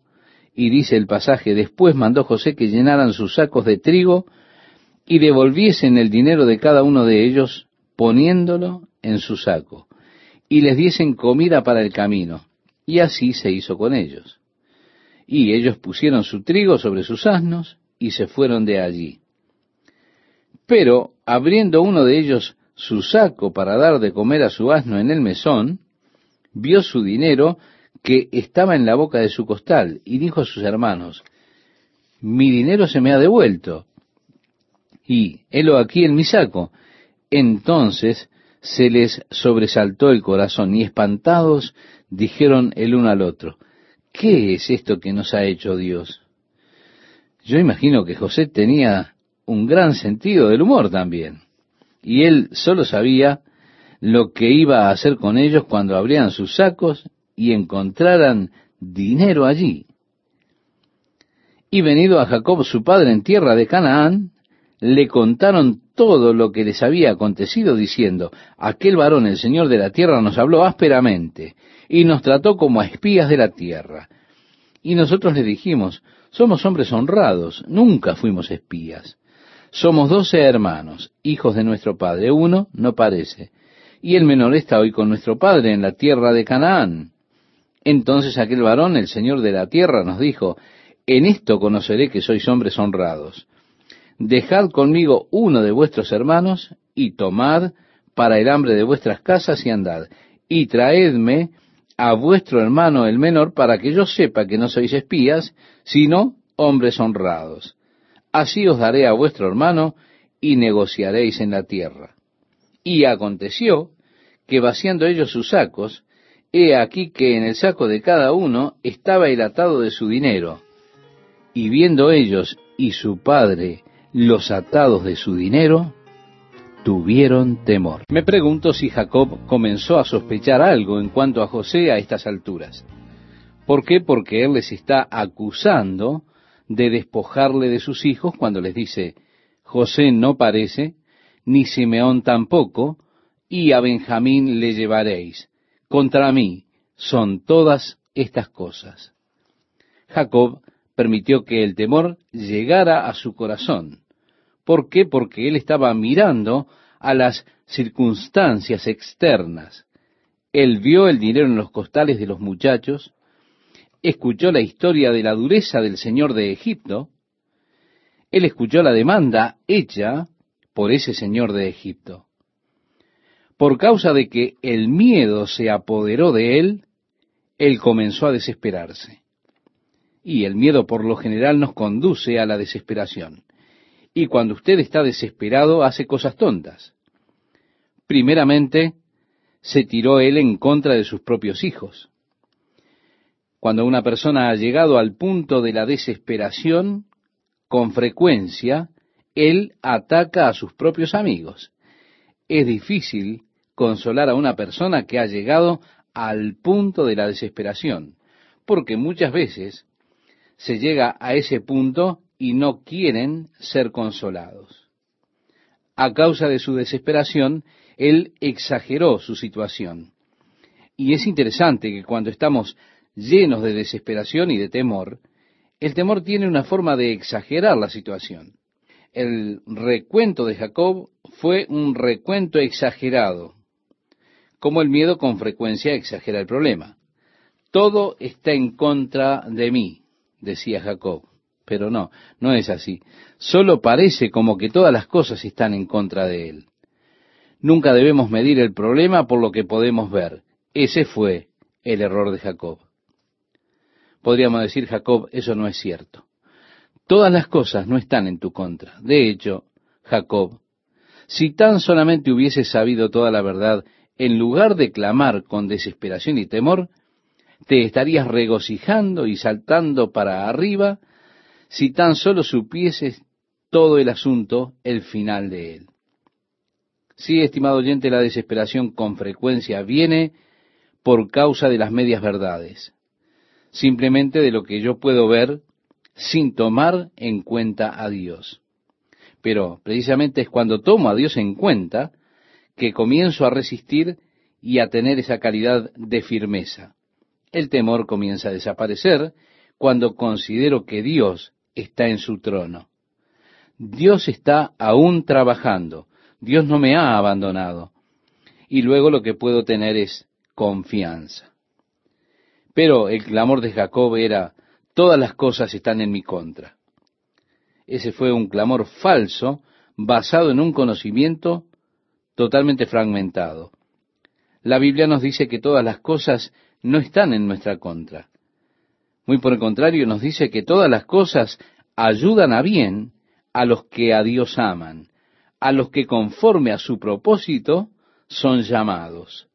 y dice el pasaje, después mandó José que llenaran sus sacos de trigo y devolviesen el dinero de cada uno de ellos poniéndolo en su saco y les diesen comida para el camino. Y así se hizo con ellos. Y ellos pusieron su trigo sobre sus asnos y se fueron de allí. Pero, abriendo uno de ellos su saco para dar de comer a su asno en el mesón, vio su dinero que estaba en la boca de su costal, y dijo a sus hermanos, mi dinero se me ha devuelto, y helo aquí en mi saco. Entonces se les sobresaltó el corazón, y espantados dijeron el uno al otro, ¿qué es esto que nos ha hecho Dios? Yo imagino que José tenía un gran sentido del humor también, y él solo sabía lo que iba a hacer con ellos cuando abrían sus sacos y encontraran dinero allí. Y venido a Jacob su padre en tierra de Canaán, le contaron todo lo que les había acontecido, diciendo, aquel varón, el Señor de la tierra, nos habló ásperamente y nos trató como a espías de la tierra. Y nosotros le dijimos, somos hombres honrados, nunca fuimos espías. Somos doce hermanos, hijos de nuestro padre. Uno no parece. Y el menor está hoy con nuestro padre en la tierra de Canaán. Entonces aquel varón, el Señor de la tierra, nos dijo, en esto conoceré que sois hombres honrados. Dejad conmigo uno de vuestros hermanos y tomad para el hambre de vuestras casas y andad, y traedme a vuestro hermano el menor para que yo sepa que no sois espías, sino hombres honrados. Así os daré a vuestro hermano y negociaréis en la tierra. Y aconteció que vaciando ellos sus sacos, He aquí que en el saco de cada uno estaba el atado de su dinero. Y viendo ellos y su padre los atados de su dinero, tuvieron temor. Me pregunto si Jacob comenzó a sospechar algo en cuanto a José a estas alturas. ¿Por qué? Porque él les está acusando de despojarle de sus hijos cuando les dice, José no parece, ni Simeón tampoco, y a Benjamín le llevaréis contra mí son todas estas cosas. Jacob permitió que el temor llegara a su corazón. ¿Por qué? Porque él estaba mirando a las circunstancias externas. Él vio el dinero en los costales de los muchachos, escuchó la historia de la dureza del señor de Egipto, él escuchó la demanda hecha por ese señor de Egipto por causa de que el miedo se apoderó de él, él comenzó a desesperarse. Y el miedo por lo general nos conduce a la desesperación. Y cuando usted está desesperado hace cosas tontas. Primeramente, se tiró él en contra de sus propios hijos. Cuando una persona ha llegado al punto de la desesperación, con frecuencia, él ataca a sus propios amigos. Es difícil consolar a una persona que ha llegado al punto de la desesperación, porque muchas veces se llega a ese punto y no quieren ser consolados. A causa de su desesperación, él exageró su situación. Y es interesante que cuando estamos llenos de desesperación y de temor, el temor tiene una forma de exagerar la situación. El recuento de Jacob fue un recuento exagerado como el miedo con frecuencia exagera el problema. Todo está en contra de mí, decía Jacob. Pero no, no es así. Solo parece como que todas las cosas están en contra de él. Nunca debemos medir el problema por lo que podemos ver. Ese fue el error de Jacob. Podríamos decir, Jacob, eso no es cierto. Todas las cosas no están en tu contra. De hecho, Jacob, si tan solamente hubieses sabido toda la verdad, en lugar de clamar con desesperación y temor, te estarías regocijando y saltando para arriba si tan solo supieses todo el asunto, el final de él. Sí, estimado oyente, la desesperación con frecuencia viene por causa de las medias verdades, simplemente de lo que yo puedo ver sin tomar en cuenta a Dios. Pero precisamente es cuando tomo a Dios en cuenta que comienzo a resistir y a tener esa calidad de firmeza. El temor comienza a desaparecer cuando considero que Dios está en su trono. Dios está aún trabajando. Dios no me ha abandonado. Y luego lo que puedo tener es confianza. Pero el clamor de Jacob era, todas las cosas están en mi contra. Ese fue un clamor falso basado en un conocimiento totalmente fragmentado. La Biblia nos dice que todas las cosas no están en nuestra contra. Muy por el contrario, nos dice que todas las cosas ayudan a bien a los que a Dios aman, a los que conforme a su propósito son llamados.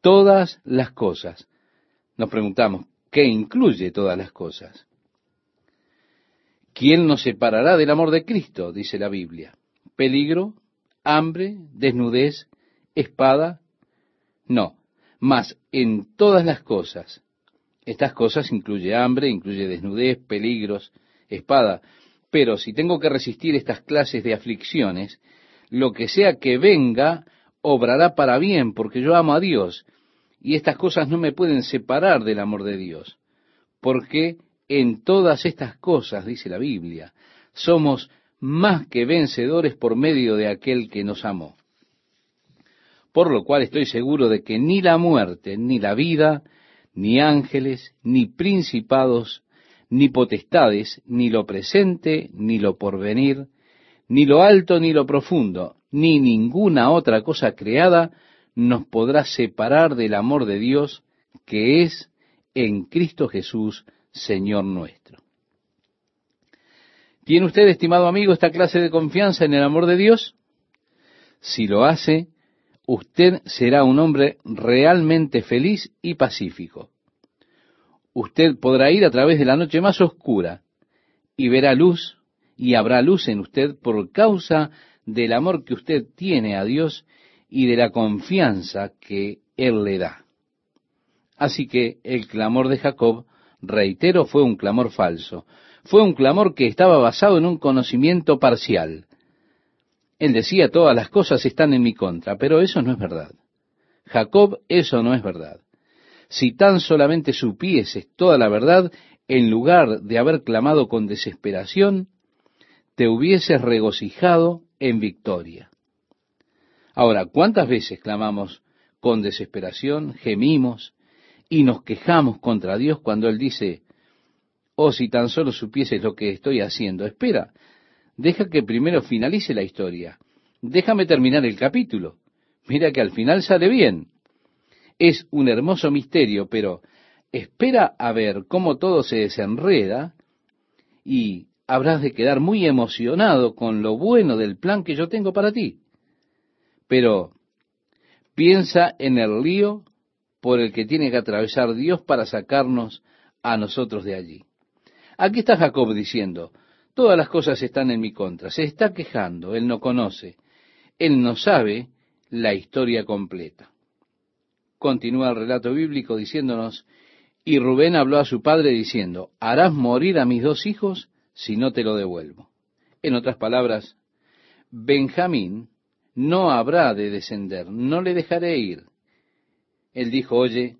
Todas las cosas. Nos preguntamos, ¿qué incluye todas las cosas? ¿Quién nos separará del amor de Cristo? dice la Biblia. ¿Peligro? ¿Hambre? ¿Desnudez? ¿Espada? No, mas en todas las cosas. Estas cosas incluye hambre, incluye desnudez, peligros, espada. Pero si tengo que resistir estas clases de aflicciones, lo que sea que venga, obrará para bien, porque yo amo a Dios. Y estas cosas no me pueden separar del amor de Dios. Porque en todas estas cosas, dice la Biblia, somos más que vencedores por medio de aquel que nos amó. Por lo cual estoy seguro de que ni la muerte, ni la vida, ni ángeles, ni principados, ni potestades, ni lo presente, ni lo porvenir, ni lo alto, ni lo profundo, ni ninguna otra cosa creada nos podrá separar del amor de Dios que es en Cristo Jesús, Señor nuestro. ¿Tiene usted, estimado amigo, esta clase de confianza en el amor de Dios? Si lo hace, usted será un hombre realmente feliz y pacífico usted podrá ir a través de la noche más oscura y verá luz y habrá luz en usted por causa del amor que usted tiene a Dios y de la confianza que Él le da. Así que el clamor de Jacob, reitero, fue un clamor falso. Fue un clamor que estaba basado en un conocimiento parcial. Él decía, todas las cosas están en mi contra, pero eso no es verdad. Jacob, eso no es verdad si tan solamente supieses toda la verdad, en lugar de haber clamado con desesperación, te hubieses regocijado en victoria. Ahora, ¿cuántas veces clamamos con desesperación, gemimos y nos quejamos contra Dios cuando Él dice, oh, si tan solo supieses lo que estoy haciendo, espera, deja que primero finalice la historia, déjame terminar el capítulo, mira que al final sale bien. Es un hermoso misterio, pero espera a ver cómo todo se desenreda y habrás de quedar muy emocionado con lo bueno del plan que yo tengo para ti. Pero piensa en el lío por el que tiene que atravesar Dios para sacarnos a nosotros de allí. Aquí está Jacob diciendo, todas las cosas están en mi contra, se está quejando, él no conoce, él no sabe la historia completa continúa el relato bíblico diciéndonos, y Rubén habló a su padre diciendo, harás morir a mis dos hijos si no te lo devuelvo. En otras palabras, Benjamín no habrá de descender, no le dejaré ir. Él dijo, oye,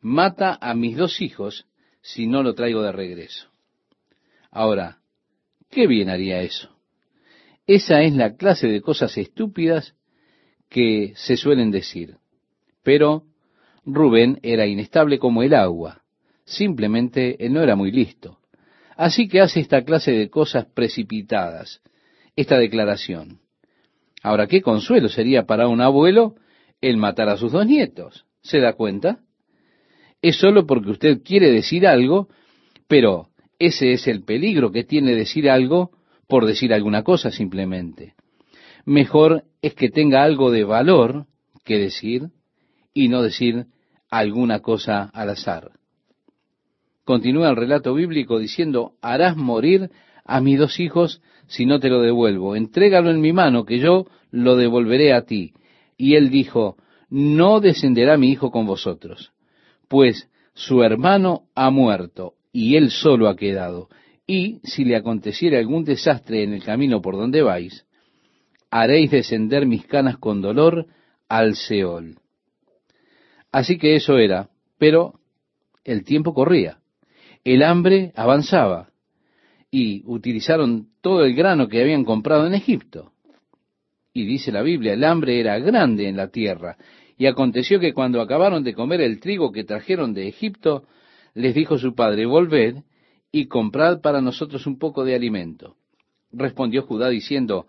mata a mis dos hijos si no lo traigo de regreso. Ahora, ¿qué bien haría eso? Esa es la clase de cosas estúpidas que se suelen decir. Pero Rubén era inestable como el agua. Simplemente él no era muy listo. Así que hace esta clase de cosas precipitadas, esta declaración. Ahora, qué consuelo sería para un abuelo el matar a sus dos nietos. ¿Se da cuenta? Es solo porque usted quiere decir algo, pero ese es el peligro que tiene decir algo por decir alguna cosa simplemente. Mejor es que tenga algo de valor que decir y no decir alguna cosa al azar. Continúa el relato bíblico diciendo, harás morir a mis dos hijos si no te lo devuelvo. Entrégalo en mi mano, que yo lo devolveré a ti. Y él dijo, no descenderá mi hijo con vosotros, pues su hermano ha muerto y él solo ha quedado. Y si le aconteciera algún desastre en el camino por donde vais, haréis descender mis canas con dolor al Seol. Así que eso era, pero el tiempo corría, el hambre avanzaba, y utilizaron todo el grano que habían comprado en Egipto. Y dice la Biblia, el hambre era grande en la tierra, y aconteció que cuando acabaron de comer el trigo que trajeron de Egipto, les dijo su padre, volved y comprad para nosotros un poco de alimento. Respondió Judá diciendo,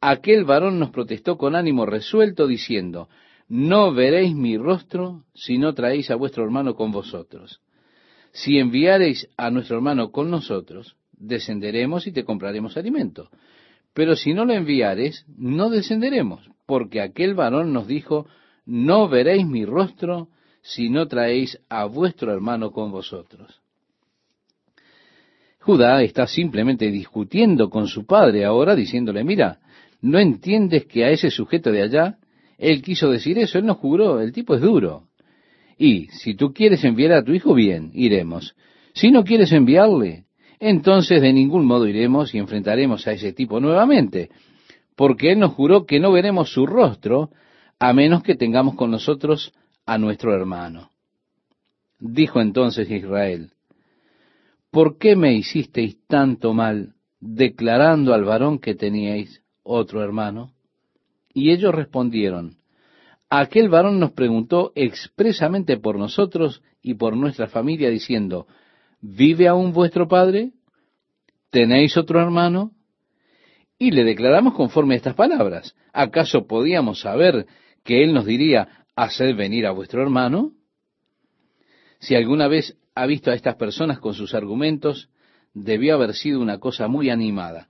aquel varón nos protestó con ánimo resuelto, diciendo, no veréis mi rostro si no traéis a vuestro hermano con vosotros. Si enviareis a nuestro hermano con nosotros, descenderemos y te compraremos alimento. Pero si no lo enviares, no descenderemos, porque aquel varón nos dijo, no veréis mi rostro si no traéis a vuestro hermano con vosotros. Judá está simplemente discutiendo con su padre ahora, diciéndole, mira, ¿no entiendes que a ese sujeto de allá, él quiso decir eso, él no juró, el tipo es duro? Y si tú quieres enviar a tu hijo, bien, iremos. Si no quieres enviarle, entonces de ningún modo iremos y enfrentaremos a ese tipo nuevamente, porque él nos juró que no veremos su rostro a menos que tengamos con nosotros a nuestro hermano. Dijo entonces Israel, ¿por qué me hicisteis tanto mal declarando al varón que teníais otro hermano? Y ellos respondieron, aquel varón nos preguntó expresamente por nosotros y por nuestra familia, diciendo, ¿vive aún vuestro padre? ¿Tenéis otro hermano? Y le declaramos conforme a estas palabras. ¿Acaso podíamos saber que él nos diría, haced venir a vuestro hermano? Si alguna vez ha visto a estas personas con sus argumentos, debió haber sido una cosa muy animada.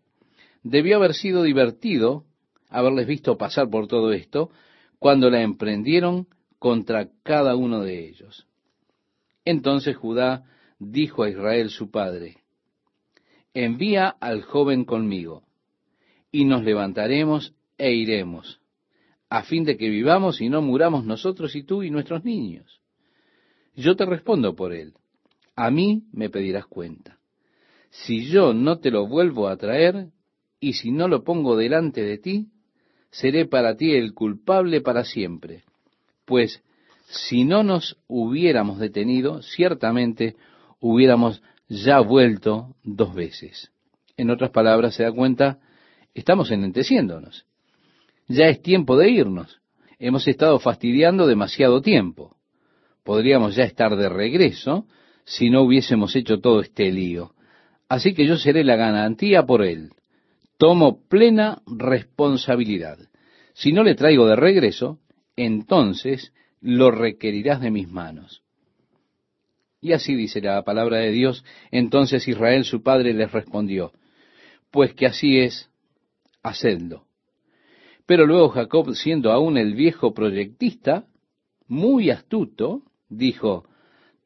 Debió haber sido divertido haberles visto pasar por todo esto cuando la emprendieron contra cada uno de ellos. Entonces Judá dijo a Israel su padre, envía al joven conmigo, y nos levantaremos e iremos a fin de que vivamos y no muramos nosotros y tú y nuestros niños. Yo te respondo por él. A mí me pedirás cuenta. Si yo no te lo vuelvo a traer, y si no lo pongo delante de ti, seré para ti el culpable para siempre. Pues si no nos hubiéramos detenido, ciertamente hubiéramos ya vuelto dos veces. En otras palabras, se da cuenta, estamos enenteciéndonos ya es tiempo de irnos. Hemos estado fastidiando demasiado tiempo. Podríamos ya estar de regreso si no hubiésemos hecho todo este lío. Así que yo seré la garantía por él. Tomo plena responsabilidad. Si no le traigo de regreso, entonces lo requerirás de mis manos. Y así dice la palabra de Dios. Entonces Israel su padre les respondió, pues que así es, hacedlo. Pero luego Jacob, siendo aún el viejo proyectista, muy astuto, dijo,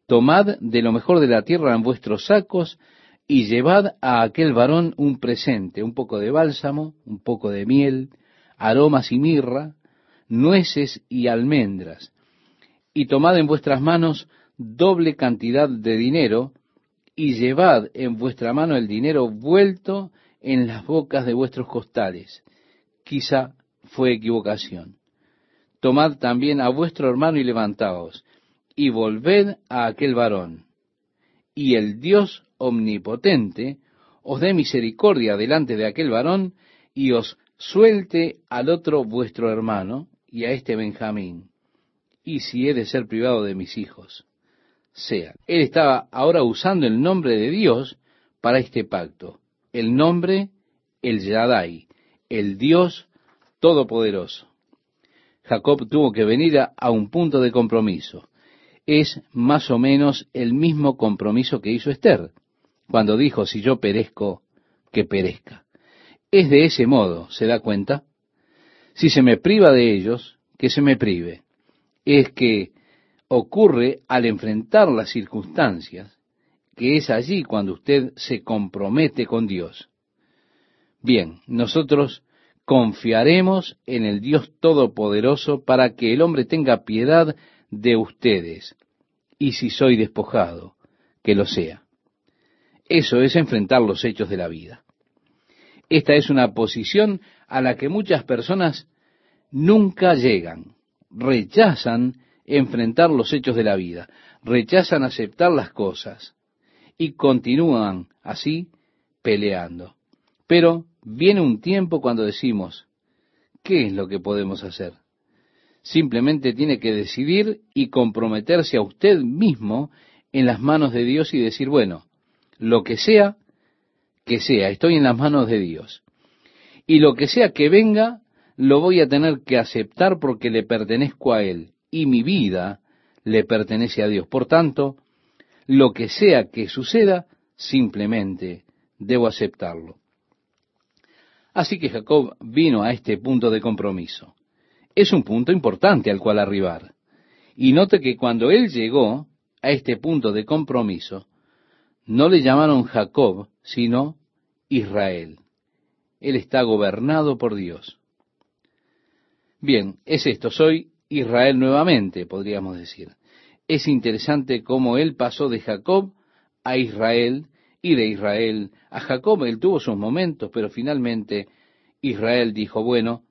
Tomad de lo mejor de la tierra en vuestros sacos y llevad a aquel varón un presente, un poco de bálsamo, un poco de miel, aromas y mirra, nueces y almendras, y tomad en vuestras manos doble cantidad de dinero, y llevad en vuestra mano el dinero vuelto en las bocas de vuestros costales. Quizá fue equivocación. Tomad también a vuestro hermano y levantaos, y volved a aquel varón. Y el Dios omnipotente os dé misericordia delante de aquel varón, y os suelte al otro vuestro hermano, y a este Benjamín, y si he de ser privado de mis hijos, sea. Él estaba ahora usando el nombre de Dios para este pacto. El nombre, el Yadai, el Dios Todopoderoso. Jacob tuvo que venir a, a, un punto de compromiso. Es más o menos el mismo compromiso que hizo Esther, cuando dijo, si yo perezco, que perezca. Es de ese modo, ¿se da cuenta? Si se me priva de ellos, que se me prive. Es que ocurre al enfrentar las circunstancias, que es allí cuando usted se compromete con Dios. Bien, nosotros confiaremos en el Dios Todopoderoso para que el hombre tenga piedad de ustedes, y si soy despojado, que lo sea. Eso es enfrentar los hechos de la vida. Esta es una posición a la que muchas personas nunca llegan. Rechazan enfrentar los hechos de la vida, rechazan aceptar las cosas y continúan así peleando. Pero viene un tiempo cuando decimos, ¿qué es lo que podemos hacer? Simplemente tiene que decidir y comprometerse a usted mismo en las manos de Dios y decir, bueno, lo que sea, que sea, estoy en las manos de Dios. Y lo que sea que venga, lo voy a tener que aceptar porque le pertenezco a Él y mi vida le pertenece a Dios. Por tanto, lo que sea que suceda, simplemente debo aceptarlo. Así que Jacob vino a este punto de compromiso. Es un punto importante al cual arribar. Y note que cuando él llegó a este punto de compromiso, no le llamaron Jacob, sino Israel. Él está gobernado por Dios. Bien, es esto, soy Israel nuevamente, podríamos decir. Es interesante cómo él pasó de Jacob a Israel y de Israel a Jacob. Él tuvo sus momentos, pero finalmente Israel dijo, bueno,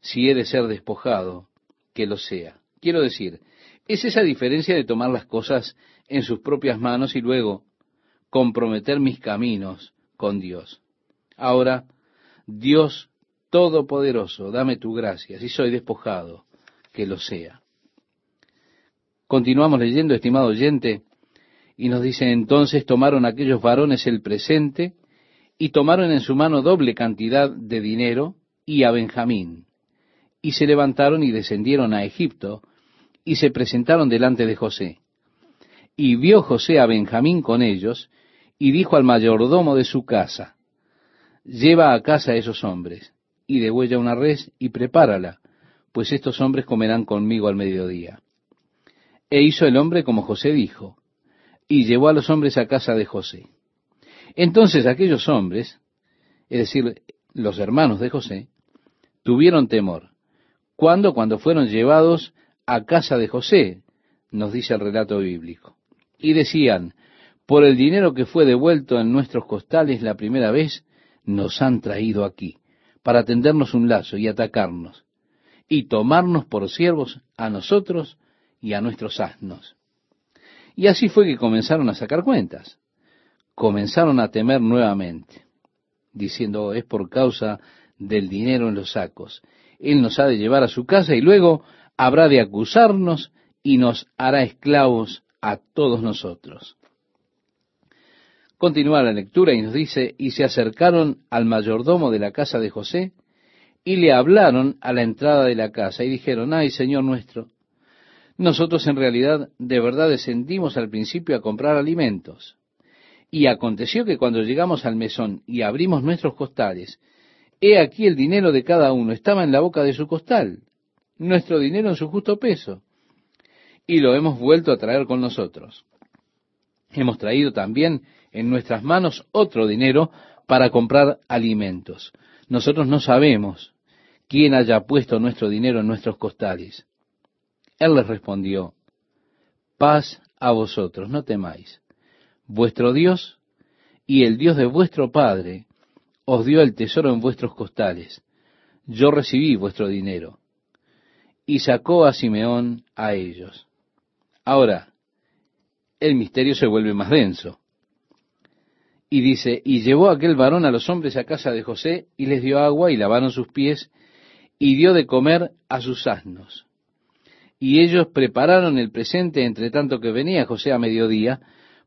si he de ser despojado, que lo sea. Quiero decir, es esa diferencia de tomar las cosas en sus propias manos y luego comprometer mis caminos con Dios. Ahora, Dios Todopoderoso, dame tu gracia, si soy despojado, que lo sea. Continuamos leyendo, estimado oyente, y nos dice, entonces tomaron aquellos varones el presente y tomaron en su mano doble cantidad de dinero y a Benjamín, y se levantaron y descendieron a Egipto, y se presentaron delante de José. Y vio José a Benjamín con ellos, y dijo al mayordomo de su casa, lleva a casa a esos hombres, y degüella una res y prepárala, pues estos hombres comerán conmigo al mediodía. E hizo el hombre como José dijo, y llevó a los hombres a casa de José. Entonces aquellos hombres, es decir, los hermanos de José, tuvieron temor. ¿Cuándo? Cuando fueron llevados a casa de José, nos dice el relato bíblico. Y decían, por el dinero que fue devuelto en nuestros costales la primera vez, nos han traído aquí, para tendernos un lazo y atacarnos y tomarnos por siervos a nosotros y a nuestros asnos. Y así fue que comenzaron a sacar cuentas. Comenzaron a temer nuevamente, diciendo, es por causa del dinero en los sacos. Él nos ha de llevar a su casa y luego habrá de acusarnos y nos hará esclavos a todos nosotros. Continúa la lectura y nos dice, y se acercaron al mayordomo de la casa de José, y le hablaron a la entrada de la casa y dijeron, ay Señor nuestro, nosotros en realidad de verdad descendimos al principio a comprar alimentos. Y aconteció que cuando llegamos al mesón y abrimos nuestros costales, he aquí el dinero de cada uno estaba en la boca de su costal, nuestro dinero en su justo peso, y lo hemos vuelto a traer con nosotros. Hemos traído también en nuestras manos otro dinero para comprar alimentos. Nosotros no sabemos ¿Quién haya puesto nuestro dinero en nuestros costales. Él les respondió, paz a vosotros, no temáis. Vuestro Dios y el Dios de vuestro Padre os dio el tesoro en vuestros costales. Yo recibí vuestro dinero. Y sacó a Simeón a ellos. Ahora, el misterio se vuelve más denso. Y dice, y llevó aquel varón a los hombres a casa de José, y les dio agua, y lavaron sus pies, y dio de comer a sus asnos. y ellos prepararon el presente entre tanto que venía José a mediodía,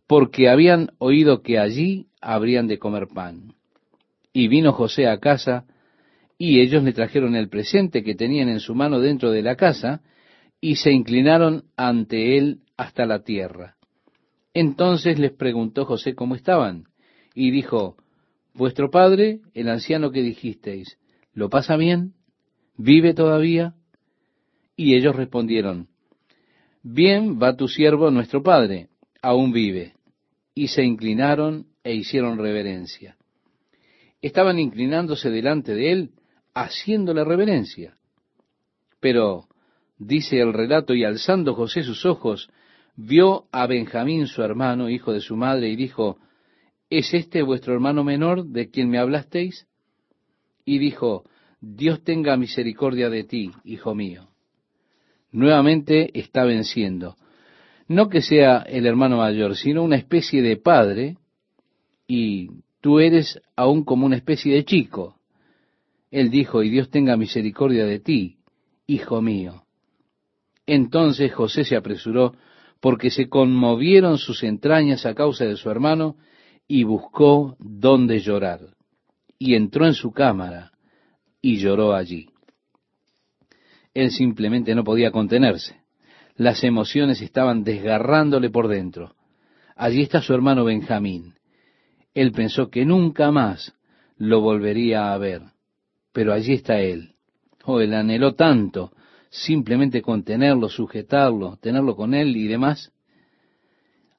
porque habían oído que allí habrían de comer pan. Y vino José a casa, y ellos le trajeron el presente que tenían en su mano dentro de la casa, y se inclinaron ante él hasta la tierra. Entonces les preguntó José cómo estaban, y dijo, Vuestro padre, el anciano que dijisteis, ¿lo pasa bien? ¿Vive todavía? Y ellos respondieron, Bien va tu siervo nuestro padre, aún vive. Y se inclinaron e hicieron reverencia. Estaban inclinándose delante de él, haciéndole reverencia. Pero, dice el relato, y alzando José sus ojos, vio a Benjamín su hermano, hijo de su madre, y dijo, ¿Es este vuestro hermano menor de quien me hablasteis? Y dijo, Dios tenga misericordia de ti, hijo mío. Nuevamente está venciendo. No que sea el hermano mayor, sino una especie de padre, y tú eres aún como una especie de chico. Él dijo, y Dios tenga misericordia de ti, hijo mío. Entonces José se apresuró, porque se conmovieron sus entrañas a causa de su hermano, y buscó dónde llorar. Y entró en su cámara, y lloró allí. Él simplemente no podía contenerse. Las emociones estaban desgarrándole por dentro. Allí está su hermano Benjamín. Él pensó que nunca más lo volvería a ver. Pero allí está él. Oh, él anheló tanto simplemente contenerlo, sujetarlo, tenerlo con él y demás.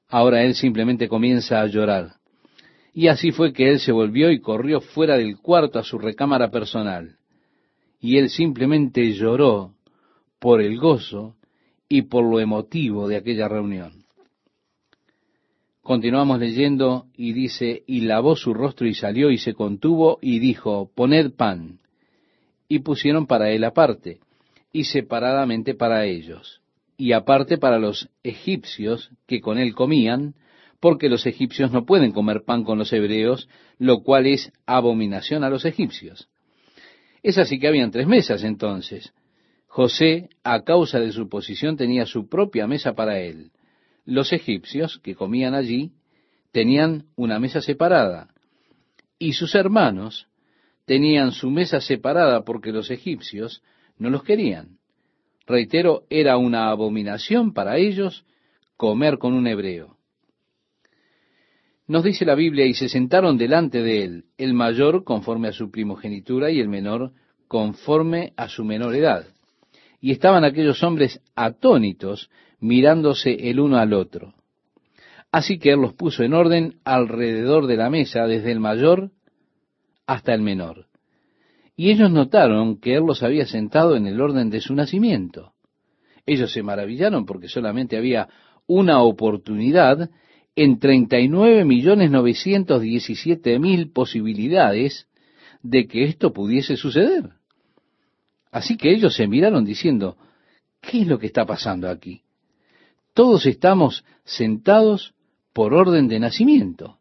Ahora él simplemente comienza a llorar. Y así fue que él se volvió y corrió fuera del cuarto a su recámara personal. Y él simplemente lloró por el gozo y por lo emotivo de aquella reunión. Continuamos leyendo y dice, y lavó su rostro y salió y se contuvo y dijo, poned pan. Y pusieron para él aparte, y separadamente para ellos, y aparte para los egipcios que con él comían, porque los egipcios no pueden comer pan con los hebreos, lo cual es abominación a los egipcios. Es así que habían tres mesas entonces. José, a causa de su posición, tenía su propia mesa para él. Los egipcios que comían allí tenían una mesa separada, y sus hermanos tenían su mesa separada porque los egipcios no los querían. Reitero, era una abominación para ellos comer con un hebreo. Nos dice la Biblia, y se sentaron delante de él, el mayor conforme a su primogenitura y el menor conforme a su menor edad. Y estaban aquellos hombres atónitos mirándose el uno al otro. Así que él los puso en orden alrededor de la mesa, desde el mayor hasta el menor. Y ellos notaron que él los había sentado en el orden de su nacimiento. Ellos se maravillaron porque solamente había una oportunidad en 39 millones mil posibilidades de que esto pudiese suceder. Así que ellos se miraron diciendo, ¿qué es lo que está pasando aquí? Todos estamos sentados por orden de nacimiento.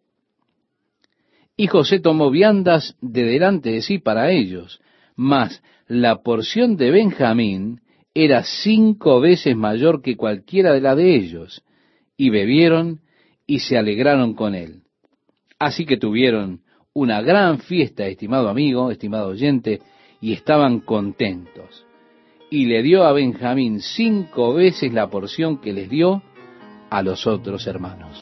Y José tomó viandas de delante de sí para ellos, mas la porción de Benjamín era cinco veces mayor que cualquiera de la de ellos, y bebieron y se alegraron con él. Así que tuvieron una gran fiesta, estimado amigo, estimado oyente, y estaban contentos. Y le dio a Benjamín cinco veces la porción que les dio a los otros hermanos.